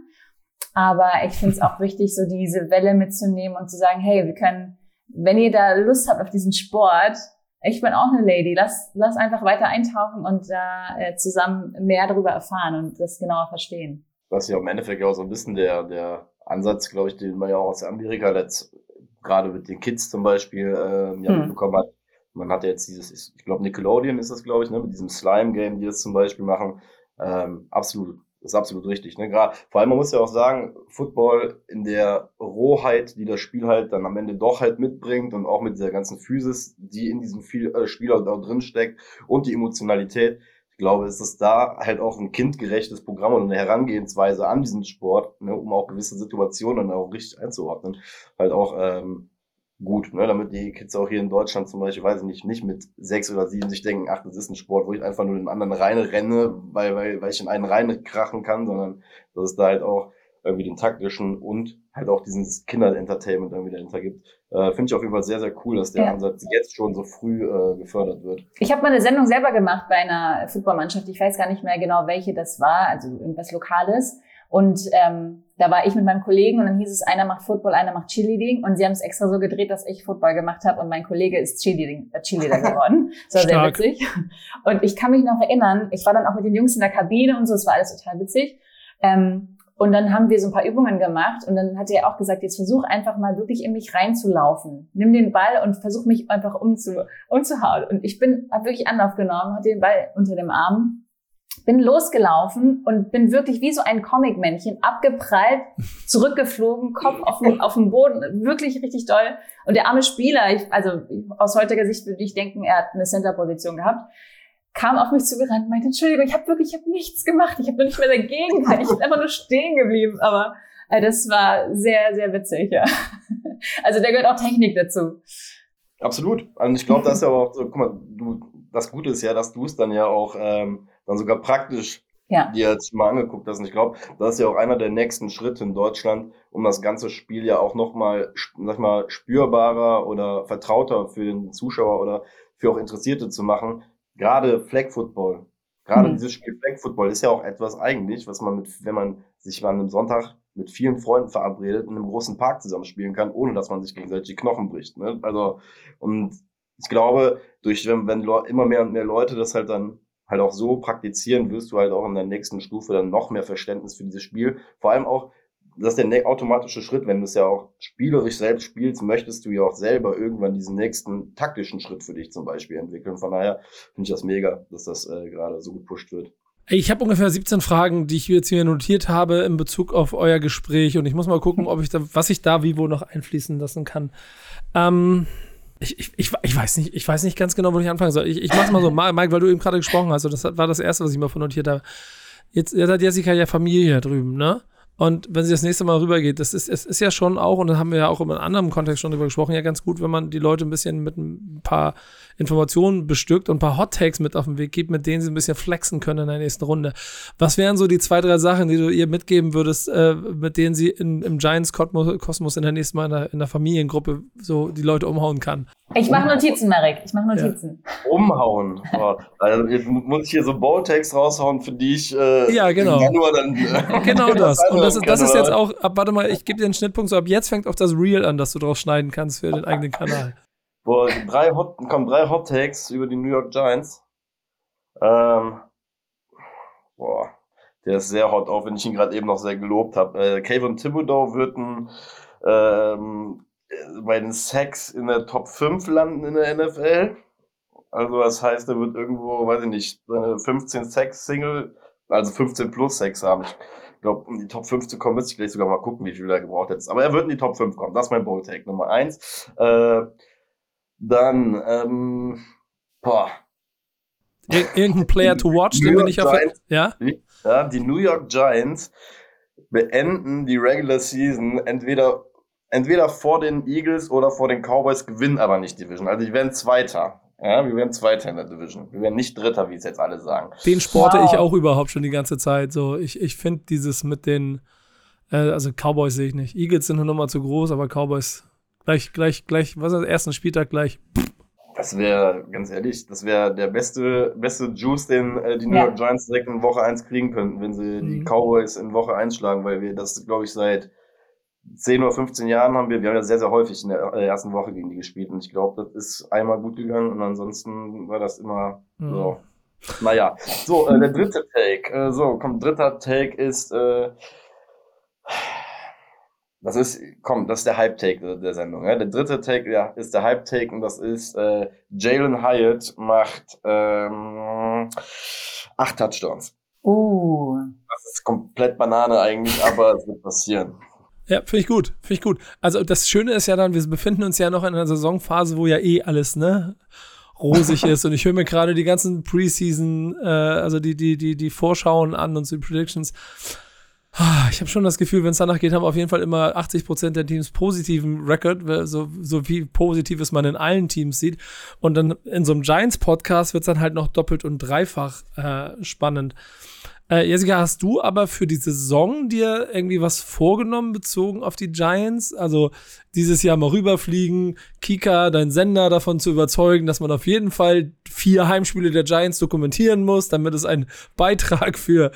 Aber ich finde es auch wichtig, so diese Welle mitzunehmen und zu sagen, hey, wir können, wenn ihr da Lust habt auf diesen Sport, ich bin auch eine Lady, lass, lass einfach weiter eintauchen und da äh, zusammen mehr darüber erfahren und das genauer verstehen. Was ja im Endeffekt auch so ein bisschen der, der Ansatz, glaube ich, den man ja auch aus Amerika letzt, gerade mit den Kids zum Beispiel äh, ja, hm. mitbekommen hat. Man hat ja jetzt dieses, ich glaube Nickelodeon ist das, glaube ich, ne, mit diesem Slime-Game, die das zum Beispiel machen. Ähm, absolut, ist absolut richtig. Ne? Gerade, vor allem, man muss ja auch sagen, Football in der Rohheit, die das Spiel halt dann am Ende doch halt mitbringt und auch mit dieser ganzen Physis, die in diesem viel, äh, Spiel auch drin steckt und die Emotionalität, glaube, ist es da halt auch ein kindgerechtes Programm und eine Herangehensweise an diesen Sport, ne, um auch gewisse Situationen dann auch richtig einzuordnen, halt auch ähm, gut, ne, damit die Kids auch hier in Deutschland zum Beispiel, weiß ich nicht, nicht mit sechs oder sieben sich denken, ach, das ist ein Sport, wo ich einfach nur den anderen rein renne, weil, weil, weil ich in einen rein krachen kann, sondern dass es da halt auch irgendwie den taktischen und halt auch dieses Kinderentertainment irgendwie dahinter gibt. Äh, Finde ich auf jeden Fall sehr, sehr cool, dass der ja. Ansatz jetzt schon so früh äh, gefördert wird. Ich habe mal eine Sendung selber gemacht bei einer Footballmannschaft. Ich weiß gar nicht mehr genau, welche das war, also irgendwas Lokales. Und ähm, da war ich mit meinem Kollegen und dann hieß es, einer macht Football, einer macht Cheerleading. Und sie haben es extra so gedreht, dass ich Football gemacht habe und mein Kollege ist Cheerleading, äh, Cheerleader geworden. Das war sehr witzig. Und ich kann mich noch erinnern, ich war dann auch mit den Jungs in der Kabine und so, es war alles total witzig. Ähm, und dann haben wir so ein paar Übungen gemacht und dann hat er auch gesagt, jetzt versuch einfach mal wirklich in mich reinzulaufen. Nimm den Ball und versuch mich einfach umzu, umzuhauen. Und ich bin, hab wirklich Anlauf genommen, hatte den Ball unter dem Arm bin losgelaufen und bin wirklich wie so ein Comic-Männchen abgeprallt, zurückgeflogen, Kopf auf dem, auf dem Boden, wirklich richtig doll. Und der arme Spieler, ich, also aus heutiger Sicht würde ich denken, er hat eine Center-Position gehabt, kam auf mich zugerannt, meinte, Entschuldigung, ich habe wirklich, ich habe nichts gemacht, ich habe nur nicht mehr dagegen ich bin einfach nur stehen geblieben, aber äh, das war sehr, sehr witzig, ja. Also da gehört auch Technik dazu. Absolut. Und ich glaube, das ist ja auch so, guck mal, du, das Gute ist ja, dass du es dann ja auch ähm, dann sogar praktisch ja. dir jetzt mal angeguckt hast. Und ich glaube, das ist ja auch einer der nächsten Schritte in Deutschland, um das ganze Spiel ja auch nochmal, sag mal, spürbarer oder vertrauter für den Zuschauer oder für auch Interessierte zu machen. Gerade Flag Football. Gerade mhm. dieses Spiel Flag Football ist ja auch etwas eigentlich, was man mit, wenn man sich an einem Sonntag mit vielen Freunden verabredet in einem großen Park zusammen spielen kann, ohne dass man sich gegenseitig die Knochen bricht. Ne? Also, und ich glaube, durch, wenn, wenn immer mehr und mehr Leute das halt dann halt auch so praktizieren, wirst du halt auch in der nächsten Stufe dann noch mehr Verständnis für dieses Spiel. Vor allem auch, das ist der ne-, automatische Schritt, wenn du es ja auch spielerisch selbst spielst, möchtest du ja auch selber irgendwann diesen nächsten taktischen Schritt für dich zum Beispiel entwickeln. Von daher finde ich das mega, dass das äh, gerade so gepusht wird. Ich habe ungefähr 17 Fragen, die ich jetzt hier notiert habe in Bezug auf euer Gespräch und ich muss mal gucken, ob ich da, was ich da wie wo noch einfließen lassen kann. Ähm, ich, ich, ich, weiß nicht, ich weiß nicht ganz genau, wo ich anfangen soll. Ich, ich mach's mal so, Mike, weil du eben gerade gesprochen hast, und das war das Erste, was ich mal von notiert habe. Jetzt, jetzt hat Jessica ja Familie hier drüben, ne? Und wenn sie das nächste Mal rübergeht, das ist, es ist ja schon auch, und da haben wir ja auch in einem anderen Kontext schon drüber gesprochen, ja ganz gut, wenn man die Leute ein bisschen mit ein paar Informationen bestückt und ein paar Hot Takes mit auf den Weg gibt, mit denen sie ein bisschen flexen können in der nächsten Runde. Was wären so die zwei, drei Sachen, die du ihr mitgeben würdest, äh, mit denen sie in, im Giants-Kosmos in der nächsten Mal in der, in der, Familiengruppe so die Leute umhauen kann? Ich mache Notizen, Marek. Ich mache Notizen. Ja. Umhauen. also jetzt muss ich hier so Ball-Takes raushauen, für die ich äh, ja, genau. Dann, äh, genau das. Und das, das ist jetzt auch, ab, warte mal, ich gebe dir einen Schnittpunkt, so ab jetzt fängt auch das Real an, dass du draus schneiden kannst für den eigenen Kanal. Boah, drei Hot, kommen drei Hot Takes über die New York Giants. Ähm, boah, der ist sehr hot, auch wenn ich ihn gerade eben noch sehr gelobt habe. Äh, Kayvon Thibodeau wird ein, ähm, bei den Sacks in der Top 5 landen in der NFL. Also das heißt, er wird irgendwo, weiß ich nicht, 15 Sacks Single, also 15 plus Sacks haben. Ich glaube, um die Top 5 zu kommen, müsste ich gleich sogar mal gucken, wie viel er gebraucht hat. Aber er wird in die Top 5 kommen. Das ist mein Bold Take Nummer 1. Äh, dann, ähm, boah. Ir irgendein Player to watch, den wir nicht auf. Ja? ja? Die New York Giants beenden die Regular Season entweder, entweder vor den Eagles oder vor den Cowboys, gewinnen aber nicht Division. Also die werden Zweiter. Ja, wir werden Zweiter in der Division. Wir werden nicht Dritter, wie es jetzt alle sagen. Den sporte wow. ich auch überhaupt schon die ganze Zeit. So, ich, ich finde dieses mit den, äh, also Cowboys sehe ich nicht. Eagles sind eine Nummer zu groß, aber Cowboys gleich, gleich, gleich, was ist das, ersten Spieltag gleich. Das wäre, ganz ehrlich, das wäre der beste, beste Juice, den äh, die New York ja. Giants direkt in Woche 1 kriegen könnten, wenn sie mhm. die Cowboys in Woche 1 schlagen, weil wir das, glaube ich, seit 10 oder 15 Jahren haben wir, wir haben ja sehr, sehr häufig in der ersten Woche gegen die gespielt und ich glaube, das ist einmal gut gegangen und ansonsten war das immer mhm. so. Naja, so, äh, der dritte Take, äh, so, komm, dritter Take ist, äh, das ist, komm, das ist der Hype-Take der Sendung. Ja? Der dritte Take ja, ist der Hype-Take und das ist, äh, Jalen Hyatt macht ähm, acht Touchdowns. Uh. Das ist komplett Banane eigentlich, aber es wird passieren. Ja, finde ich gut, finde ich gut. Also das Schöne ist ja dann, wir befinden uns ja noch in einer Saisonphase, wo ja eh alles, ne, rosig ist und ich höre mir gerade die ganzen Preseason, äh, also die, die, die, die Vorschauen an und so die Predictions. Ich habe schon das Gefühl, wenn es danach geht, haben auf jeden Fall immer 80 Prozent der Teams positiven Record, so, so wie Positives man in allen Teams sieht. Und dann in so einem Giants-Podcast wird es dann halt noch doppelt und dreifach äh, spannend. Äh, Jessica, hast du aber für die Saison dir irgendwie was vorgenommen bezogen auf die Giants? Also dieses Jahr mal rüberfliegen, Kika, dein Sender davon zu überzeugen, dass man auf jeden Fall vier Heimspiele der Giants dokumentieren muss, damit es ein Beitrag für,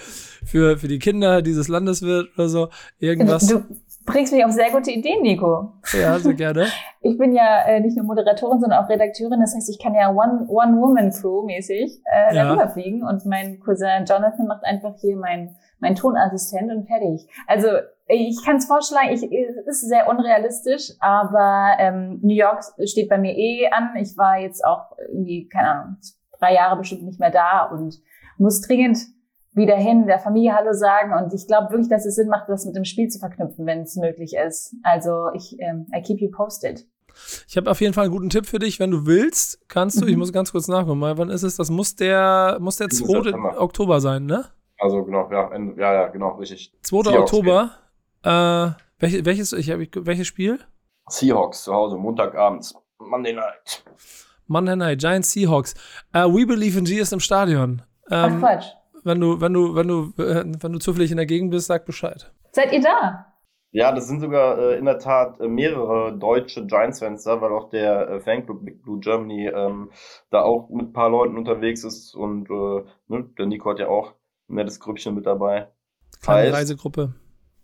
für, für die Kinder dieses Landes wird oder so. Irgendwas. Du, bringst mich auf sehr gute Ideen, Nico. Ja, sehr gerne. Ich bin ja äh, nicht nur Moderatorin, sondern auch Redakteurin. Das heißt, ich kann ja One-Woman-Crew One äh, ja. darüber fliegen und mein Cousin Jonathan macht einfach hier mein, mein Tonassistent und fertig. Also ich kann es vorschlagen, ich, es ist sehr unrealistisch, aber ähm, New York steht bei mir eh an. Ich war jetzt auch irgendwie, keine Ahnung, drei Jahre bestimmt nicht mehr da und muss dringend wieder hin, der Familie Hallo sagen. Und ich glaube wirklich, dass es Sinn macht, das mit dem Spiel zu verknüpfen, wenn es möglich ist. Also ich, ähm, I keep you posted. Ich habe auf jeden Fall einen guten Tipp für dich. Wenn du willst, kannst du, mhm. ich muss ganz kurz nachgucken, mal, wann ist es? Das muss der, muss der 2. Oktober sein, ne? Also genau, ja, ja, ja genau, richtig. 2. Seahawks Oktober. Äh, welches, welches, ich welches Spiel? Seahawks zu Hause, Montagabends. Monday Night. Monday Night, Giants Seahawks. Uh, We Believe in G ist im Stadion. Ähm, Ach Quatsch wenn du, wenn du, wenn du, äh, wenn du zufällig in der Gegend bist, sag Bescheid. Seid ihr da? Ja, das sind sogar äh, in der Tat äh, mehrere deutsche Giants-Fans da, weil auch der äh, Fanclub Big Blue Germany ähm, da auch mit ein paar Leuten unterwegs ist und äh, ne, der Nico hat ja auch ein nettes Grüppchen mit dabei. Kleine heißt, Reisegruppe.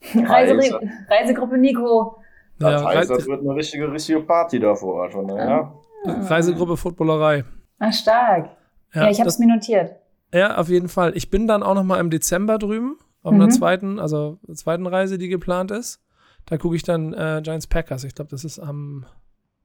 Reise, Reisegruppe Nico. Das ja, heißt, das wird eine richtige, richtige Party da vor Ort. Von, ja. Reisegruppe Footballerei. Ah, stark. Ja, ja ich habe es mir notiert. Ja, auf jeden Fall. Ich bin dann auch noch mal im Dezember drüben, auf mhm. einer zweiten, also zweiten Reise, die geplant ist. Da gucke ich dann äh, Giants Packers. Ich glaube, das ist am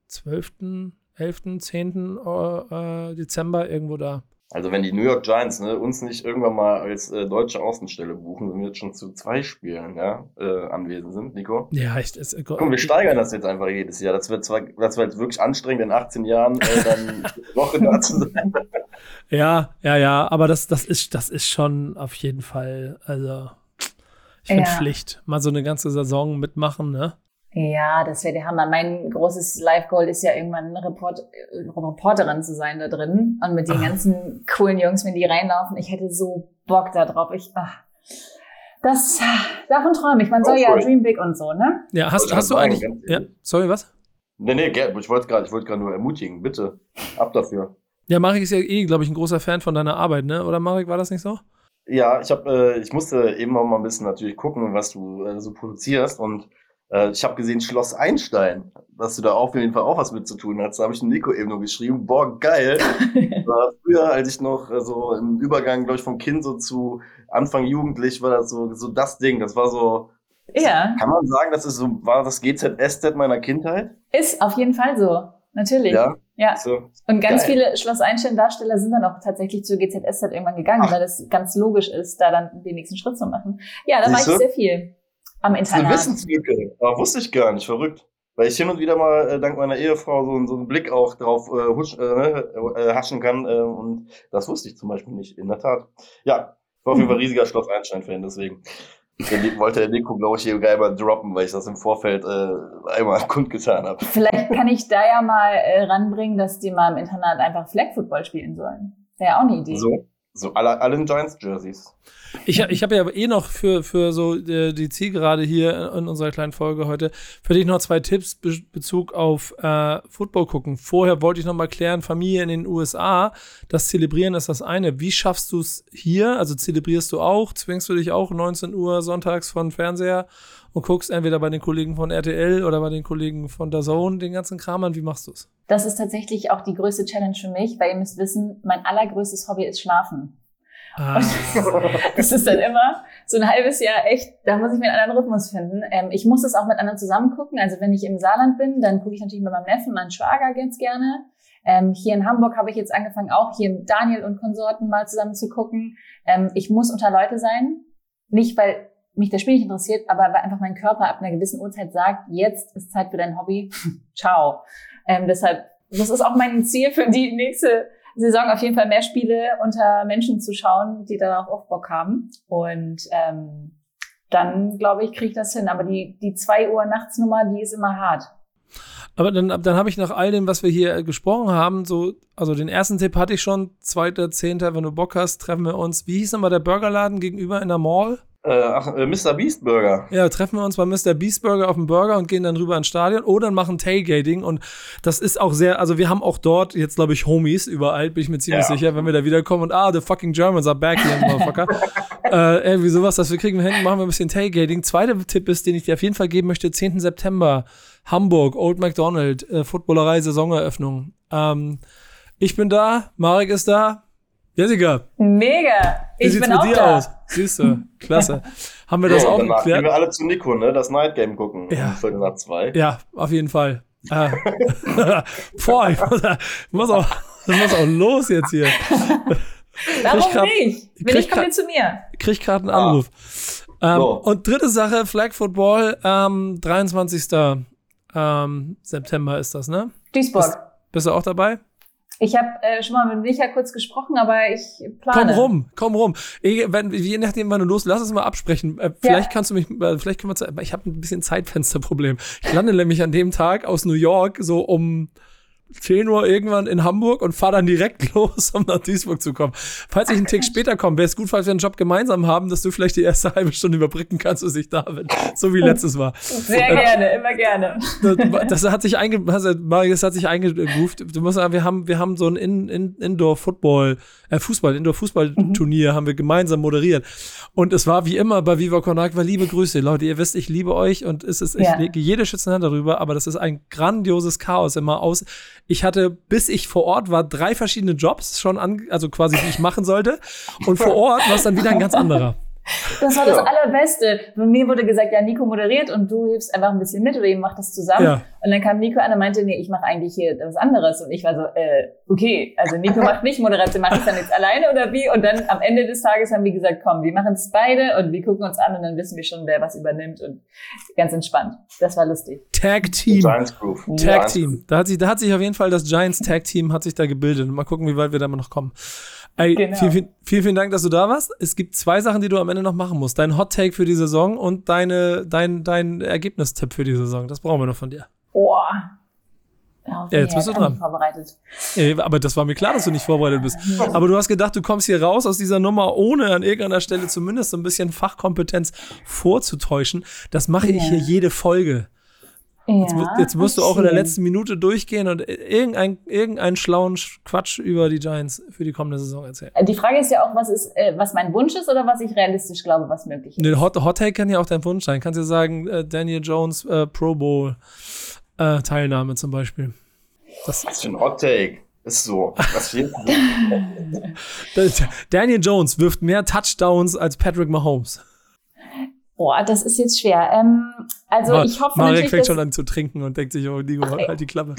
12., 11., 10. Äh, Dezember irgendwo da. Also wenn die New York Giants ne, uns nicht irgendwann mal als äh, deutsche Außenstelle buchen, wenn wir jetzt schon zu zwei Spielen ja, äh, anwesend sind, Nico. Ja, echt. Ist, äh, Komm, wir steigern das jetzt einfach jedes Jahr. Das wird zwar, das wird wirklich anstrengend, in 18 Jahren äh, dann Woche da zu sein. Ja, ja, ja, aber das, das, ist, das ist schon auf jeden Fall, also Ich finde ja. Pflicht. Mal so eine ganze Saison mitmachen, ne? Ja, das wäre der Hammer. Mein großes Live-Goal ist ja irgendwann Report Reporterin zu sein da drin. Und mit den ah. ganzen coolen Jungs, wenn die reinlaufen, ich hätte so Bock da drauf. Ich, ach, das, davon träume ich. Man soll ja dream big und so, ne? Ja, hast, hast du eigentlich, ja, sorry, was? Nee, nee, ich wollte gerade, ich wollte gerade nur ermutigen. Bitte, ab dafür. Ja, Marek ist ja eh, glaube ich, ein großer Fan von deiner Arbeit, ne? Oder Marek, war das nicht so? Ja, ich habe, äh, ich musste eben auch mal ein bisschen natürlich gucken, was du äh, so produzierst und äh, ich habe gesehen Schloss Einstein, dass du da auf jeden Fall auch was mit zu tun hast. Da habe ich Nico eben nur geschrieben, boah, geil. war früher, als ich noch äh, so im Übergang, glaube ich, vom Kind so zu Anfang jugendlich, war das so, so das Ding. Das war so, ja. Kann man sagen, das ist so, war das GZSZ meiner Kindheit? Ist auf jeden Fall so. Natürlich. Ja. ja. So. Und ganz Geil. viele Schloss Einstein-Darsteller sind dann auch tatsächlich zur GZSZ irgendwann gegangen, Ach. weil das ganz logisch ist, da dann den nächsten Schritt zu machen. Ja, da war ich sehr viel am Internat. Das ist eine Wissenslücke. Aber wusste ich gar nicht. Verrückt. Weil ich hin und wieder mal äh, dank meiner Ehefrau so, so einen Blick auch drauf äh, husch, äh, ne, äh, haschen kann. Äh, und das wusste ich zum Beispiel nicht, in der Tat. Ja, ich war auf jeden Fall riesiger Schloss Einstein-Fan, deswegen. Der wollte der Nico, glaube ich, hier geil mal droppen, weil ich das im Vorfeld äh, einmal kundgetan habe. Vielleicht kann ich da ja mal äh, ranbringen, dass die mal im Internat einfach Flag Football spielen sollen. Wäre ja auch eine Idee. So, so alle, allen Giants-Jerseys. Ich, ich habe ja eh noch für, für so die, die Zielgerade hier in unserer kleinen Folge heute für dich noch zwei Tipps be Bezug auf äh, Football gucken. Vorher wollte ich noch mal klären, Familie in den USA, das Zelebrieren ist das eine. Wie schaffst du es hier? Also zelebrierst du auch? Zwingst du dich auch 19 Uhr sonntags von Fernseher und guckst entweder bei den Kollegen von RTL oder bei den Kollegen von DAZN den ganzen Kram an? Wie machst du es? Das ist tatsächlich auch die größte Challenge für mich, weil ihr müsst wissen, mein allergrößtes Hobby ist Schlafen. Ah. das ist dann immer so ein halbes Jahr echt, da muss ich mir einen anderen Rhythmus finden. Ähm, ich muss es auch mit anderen zusammen gucken. Also wenn ich im Saarland bin, dann gucke ich natürlich mit meinem Neffen, meinen Schwager ganz gerne. Ähm, hier in Hamburg habe ich jetzt angefangen, auch hier mit Daniel und Konsorten mal zusammen zu gucken. Ähm, ich muss unter Leute sein. Nicht, weil mich das Spiel nicht interessiert, aber weil einfach mein Körper ab einer gewissen Uhrzeit sagt, jetzt ist Zeit für dein Hobby. Ciao. Ähm, deshalb, das ist auch mein Ziel für die nächste Saison auf jeden Fall mehr Spiele unter Menschen zu schauen, die darauf auch Bock haben. Und ähm, dann, glaube ich, kriege ich das hin. Aber die, die zwei Uhr Nachtsnummer, die ist immer hart. Aber dann, dann habe ich nach all dem, was wir hier gesprochen haben, so, also den ersten Tipp hatte ich schon, zweiter, zehnter, wenn du Bock hast, treffen wir uns. Wie hieß nochmal der Burgerladen gegenüber in der Mall? Äh, ach, äh, Mr. Beast Burger. Ja, treffen wir uns bei Mr. Beast Burger auf dem Burger und gehen dann rüber ins Stadion oder machen Tailgating. Und das ist auch sehr, also wir haben auch dort jetzt, glaube ich, Homies überall, bin ich mir ziemlich ja. sicher, wenn wir da wiederkommen und ah, the fucking Germans are back here, motherfucker. äh, irgendwie sowas, das wir kriegen wir hin, machen wir ein bisschen Tailgating. Zweiter Tipp ist, den ich dir auf jeden Fall geben möchte, 10. September, Hamburg, Old McDonald, äh, Footballerei, Saisoneröffnung. Ähm, ich bin da, Marek ist da, Jessica. Mega. Wie ich bin auch da. aus? Siehst du, klasse. Haben wir das ja, auch geklärt? Gehen wir alle zu Nico, ne? Das Night Game gucken. Ja. Um Viertel nach zwei. Ja, auf jeden Fall. Äh, boah, ich muss, muss, auch, muss auch los jetzt hier. Warum grad, nicht? Wenn ich komme zu mir. Krieg gerade einen Anruf. Ah. Ähm, so. Und dritte Sache, Flag Football, ähm, 23. Ähm, September ist das, ne? Duisburg. Bist, bist du auch dabei? Ich habe äh, schon mal mit Micha kurz gesprochen, aber ich plane. Komm rum, komm rum. Wenn, je nachdem, wann du los, lass uns mal absprechen. Äh, vielleicht ja. kannst du mich, äh, vielleicht können wir, ich habe ein bisschen Zeitfensterproblem. Ich lande nämlich an dem Tag aus New York so um 10 Uhr irgendwann in Hamburg und fahre dann direkt los, um nach Duisburg zu kommen. Falls ich einen Tick später komme, wäre es gut, falls wir einen Job gemeinsam haben, dass du vielleicht die erste halbe Stunde überbrücken kannst, bis ich da bin. So wie letztes Mal. Sehr äh, gerne, immer gerne. Das, das hat sich einge, das hat sich eingegroovt. Du musst sagen, wir haben, wir haben so ein In, In, Indoor-Football, äh, Fußball, Indoor-Fußball-Turnier mhm. haben wir gemeinsam moderiert. Und es war wie immer bei Viva Con Agua, liebe Grüße, Leute. Ihr wisst, ich liebe euch und es ist, ja. ich lege jede Schützenhand darüber, aber das ist ein grandioses Chaos immer aus ich hatte, bis ich vor Ort war, drei verschiedene Jobs schon an, also quasi, die ich machen sollte. Und vor Ort war es dann wieder ein ganz anderer. Das war das ja. Allerbeste. Mir wurde gesagt, ja, Nico moderiert und du hilfst einfach ein bisschen mit oder ihr macht das zusammen. Ja. Und dann kam Nico an und meinte, nee, ich mache eigentlich hier was anderes. Und ich war so, äh, okay, also Nico macht nicht Moderation, mache ich dann jetzt alleine oder wie? Und dann am Ende des Tages haben wir gesagt, komm, wir machen es beide und wir gucken uns an und dann wissen wir schon, wer was übernimmt und ganz entspannt. Das war lustig. Tag Team. Giants Group. Tag Team. Da hat sich, da hat sich auf jeden Fall das Giants Tag Team hat sich da gebildet. Mal gucken, wie weit wir da mal noch kommen. Ey, genau. vielen, vielen, vielen, Dank, dass du da warst. Es gibt zwei Sachen, die du am Ende noch machen musst. Dein Hot Take für die Saison und deine, dein, dein Ergebnistipp für die Saison. Das brauchen wir noch von dir. Boah. Ja, jetzt bist du dran. Vorbereitet. Ja, aber das war mir klar, dass du nicht vorbereitet bist. Aber du hast gedacht, du kommst hier raus aus dieser Nummer, ohne an irgendeiner Stelle zumindest so ein bisschen Fachkompetenz vorzutäuschen. Das mache ich hier jede Folge. Jetzt, ja, jetzt musst du auch in der letzten Minute durchgehen und irgendein, irgendeinen schlauen Quatsch über die Giants für die kommende Saison erzählen. Die Frage ist ja auch, was ist, äh, was mein Wunsch ist oder was ich realistisch glaube, was möglich ist. Nee, Hot, Hot Take kann ja auch dein Wunsch sein. Kannst du sagen, äh, Daniel Jones äh, Pro Bowl äh, Teilnahme zum Beispiel. Das was für ein Hot Take. Ist so. Daniel Jones wirft mehr Touchdowns als Patrick Mahomes. Boah, das ist jetzt schwer. Ähm, also Mar ich hoffe Marek fängt schon an zu trinken und denkt sich, oh, Nico, okay. halt die Klappe.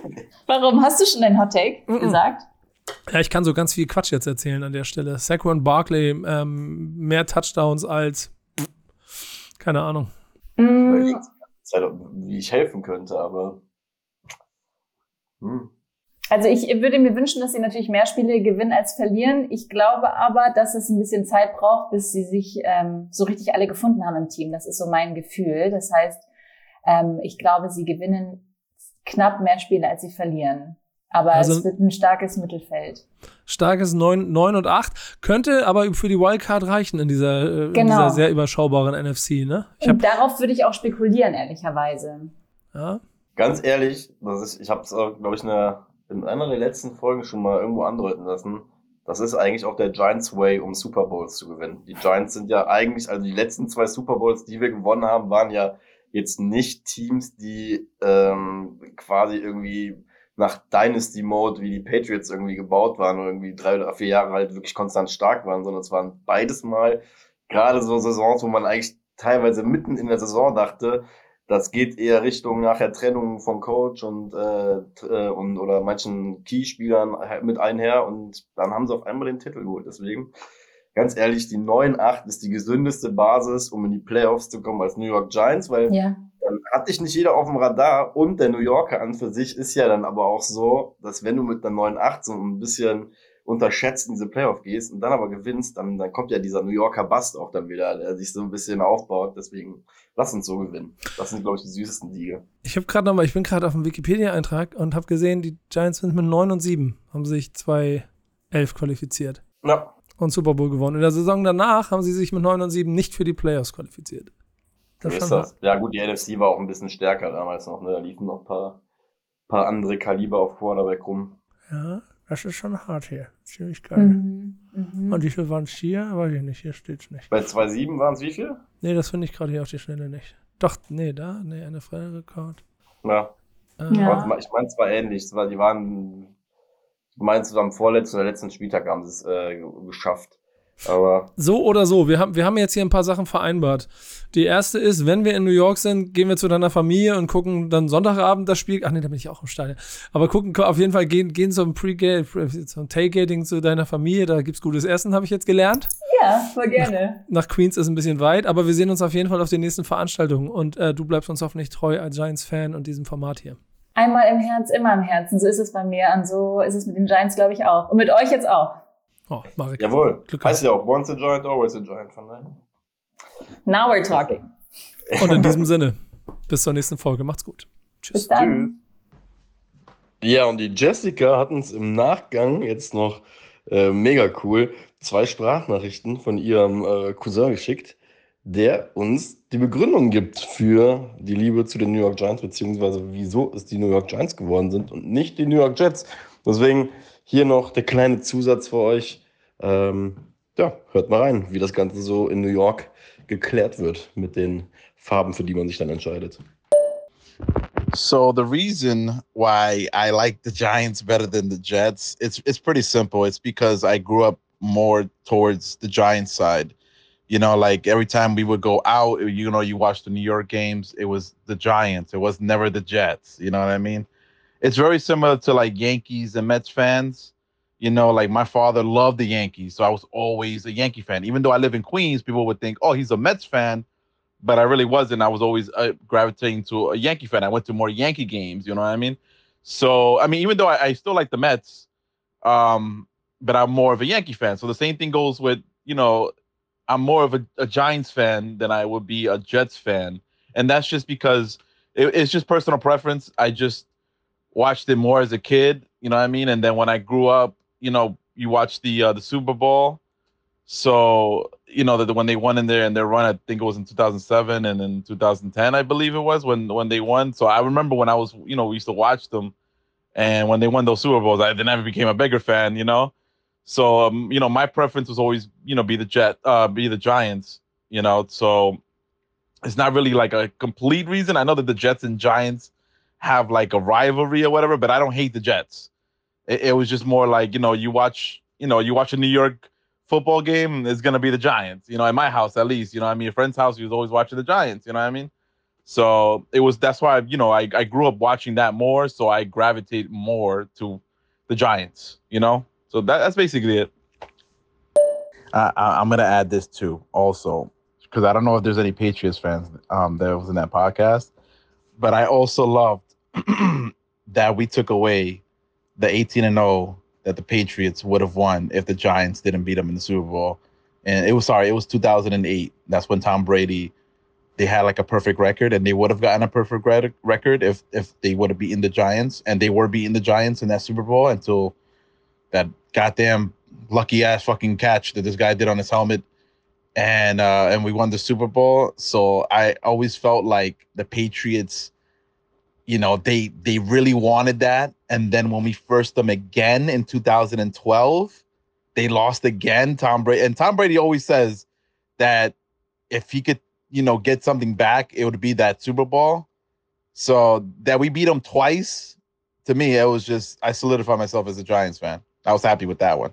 Warum? Hast du schon dein Hot Take mm -mm. gesagt? Ja, ich kann so ganz viel Quatsch jetzt erzählen an der Stelle. Saquon Barkley, ähm, mehr Touchdowns als, keine Ahnung. Mm. Wie ich helfen könnte, aber. Hm. Also ich würde mir wünschen, dass sie natürlich mehr Spiele gewinnen als verlieren. Ich glaube aber, dass es ein bisschen Zeit braucht, bis sie sich ähm, so richtig alle gefunden haben im Team. Das ist so mein Gefühl. Das heißt, ähm, ich glaube, sie gewinnen knapp mehr Spiele, als sie verlieren. Aber also es wird ein starkes Mittelfeld. Starkes 9, 9 und 8. Könnte aber für die Wildcard reichen in dieser, äh, genau. in dieser sehr überschaubaren NFC, ne? Ich und darauf würde ich auch spekulieren, ehrlicherweise. Ja. Ganz ehrlich, das ist, ich habe es, glaube ich, eine in einer der letzten Folgen schon mal irgendwo andeuten lassen. Das ist eigentlich auch der Giants Way, um Super Bowls zu gewinnen. Die Giants sind ja eigentlich, also die letzten zwei Super Bowls, die wir gewonnen haben, waren ja jetzt nicht Teams, die ähm, quasi irgendwie nach Dynasty Mode wie die Patriots irgendwie gebaut waren und irgendwie drei oder vier Jahre halt wirklich konstant stark waren, sondern es waren beides mal gerade so Saisons, wo man eigentlich teilweise mitten in der Saison dachte, das geht eher Richtung nachher Trennung vom Coach und, äh, äh, und oder manchen Keyspielern mit einher und dann haben sie auf einmal den Titel geholt. Deswegen, ganz ehrlich, die 9-8 ist die gesündeste Basis, um in die Playoffs zu kommen als New York Giants, weil ja. dann hat dich nicht jeder auf dem Radar und der New Yorker an für sich ist ja dann aber auch so, dass wenn du mit einer 9-8 so ein bisschen unterschätzt in diese Playoff gehst und dann aber gewinnst, dann, dann kommt ja dieser New Yorker Bust auch dann wieder, der sich so ein bisschen aufbaut. Deswegen lass uns so gewinnen. Das sind, glaube ich, die süßesten Siege. Ich habe gerade nochmal, ich bin gerade auf dem Wikipedia-Eintrag und habe gesehen, die Giants sind mit 9 und 7, haben sich 2 11 qualifiziert. Ja. Und Super Bowl gewonnen. In der Saison danach haben sie sich mit 9 und 7 nicht für die Playoffs qualifiziert. Das ist das. Ja, gut, die NFC war auch ein bisschen stärker damals noch, ne? Da liefen noch ein paar, paar andere Kaliber auf Quarterback rum. Ja, das ist schon hart hier. Ziemlich geil. Mhm. Mhm. Und wie viel waren es hier? Weiß ich nicht, hier steht es nicht. Bei 2,7 waren es wie viel? Nee, das finde ich gerade hier auf die Schnelle nicht. Doch, nee, da, nee, eine freie Rekord. Ja. Äh, ja. Ich meine, es war ähnlich. Die waren, du meinst, am vorletzten oder letzten Spieltag haben sie es äh, geschafft. Aber so oder so, wir haben, wir haben jetzt hier ein paar Sachen vereinbart. Die erste ist, wenn wir in New York sind, gehen wir zu deiner Familie und gucken dann Sonntagabend das Spiel. Ach nee, da bin ich auch im Stadion. Aber gucken, auf jeden Fall gehen, gehen zum Pre-Gate, zum Tailgating zu deiner Familie. Da gibt's gutes Essen, habe ich jetzt gelernt. Ja, voll gerne. Nach, nach, Queens ist ein bisschen weit, aber wir sehen uns auf jeden Fall auf den nächsten Veranstaltungen. Und äh, du bleibst uns hoffentlich treu als Giants-Fan und diesem Format hier. Einmal im Herz, immer im Herzen. So ist es bei mir und so ist es mit den Giants, glaube ich, auch. Und mit euch jetzt auch. Oh, Marek. Jawohl. Glück heißt ja auch, once a giant, always a giant. Von daher. Now we're talking. Und in diesem Sinne, bis zur nächsten Folge. Macht's gut. Tschüss. Bis dann. Ja, und die Jessica hat uns im Nachgang jetzt noch äh, mega cool zwei Sprachnachrichten von ihrem äh, Cousin geschickt, der uns die Begründung gibt für die Liebe zu den New York Giants, beziehungsweise wieso es die New York Giants geworden sind und nicht die New York Jets. Deswegen hier noch der kleine Zusatz für euch. Ähm, ja, hört mal rein, wie das Ganze so in New York geklärt wird mit den Farben, für die man sich dann entscheidet. So the reason why I like the Giants better than the Jets, it's it's pretty simple. It's because I grew up more towards the Giants side. You know, like every time we would go out, you know, you watch the New York games, it was the Giants. It was never the Jets. You know what I mean? It's very similar to like Yankees and Mets fans you know, like my father loved the Yankees, so I was always a Yankee fan. Even though I live in Queens, people would think, "Oh, he's a Mets fan," but I really wasn't. I was always uh, gravitating to a Yankee fan. I went to more Yankee games. You know what I mean? So, I mean, even though I, I still like the Mets, um, but I'm more of a Yankee fan. So the same thing goes with you know, I'm more of a, a Giants fan than I would be a Jets fan, and that's just because it, it's just personal preference. I just watched it more as a kid, you know what I mean, and then when I grew up, you know, you watch the uh, the Super Bowl. So you know that when they won in there and their run, I think it was in 2007 and in 2010, I believe it was when when they won. So I remember when I was, you know, we used to watch them, and when they won those Super Bowls, I then never became a bigger fan, you know. So um, you know, my preference was always, you know, be the Jet, uh, be the Giants, you know. So it's not really like a complete reason. I know that the Jets and Giants have like a rivalry or whatever, but I don't hate the Jets. It, it was just more like, you know, you watch, you know, you watch a New York football game, it's gonna be the Giants. You know, at my house at least. You know, I mean, a friend's house, he was always watching the Giants. You know what I mean? So it was that's why you know I, I grew up watching that more, so I gravitate more to the Giants. You know, so that, that's basically it. Uh, I'm gonna add this too, also, because I don't know if there's any Patriots fans um, that was in that podcast, but I also loved that we took away the 18 and 0 that the Patriots would have won if the Giants didn't beat them in the Super Bowl. And it was sorry, it was 2008. That's when Tom Brady they had like a perfect record, and they would have gotten a perfect record if if they would have beaten the Giants, and they were beating the Giants in that Super Bowl until that goddamn lucky ass fucking catch that this guy did on his helmet, and uh, and we won the Super Bowl. So I always felt like the Patriots you know they they really wanted that. And then when we first them again in 2012 they lost again tom brady. And tom brady always says that if he could you know get something back it would be that super bowl. So that we beat them twice to me it was just i solidified myself as a giants fan. I was happy with that one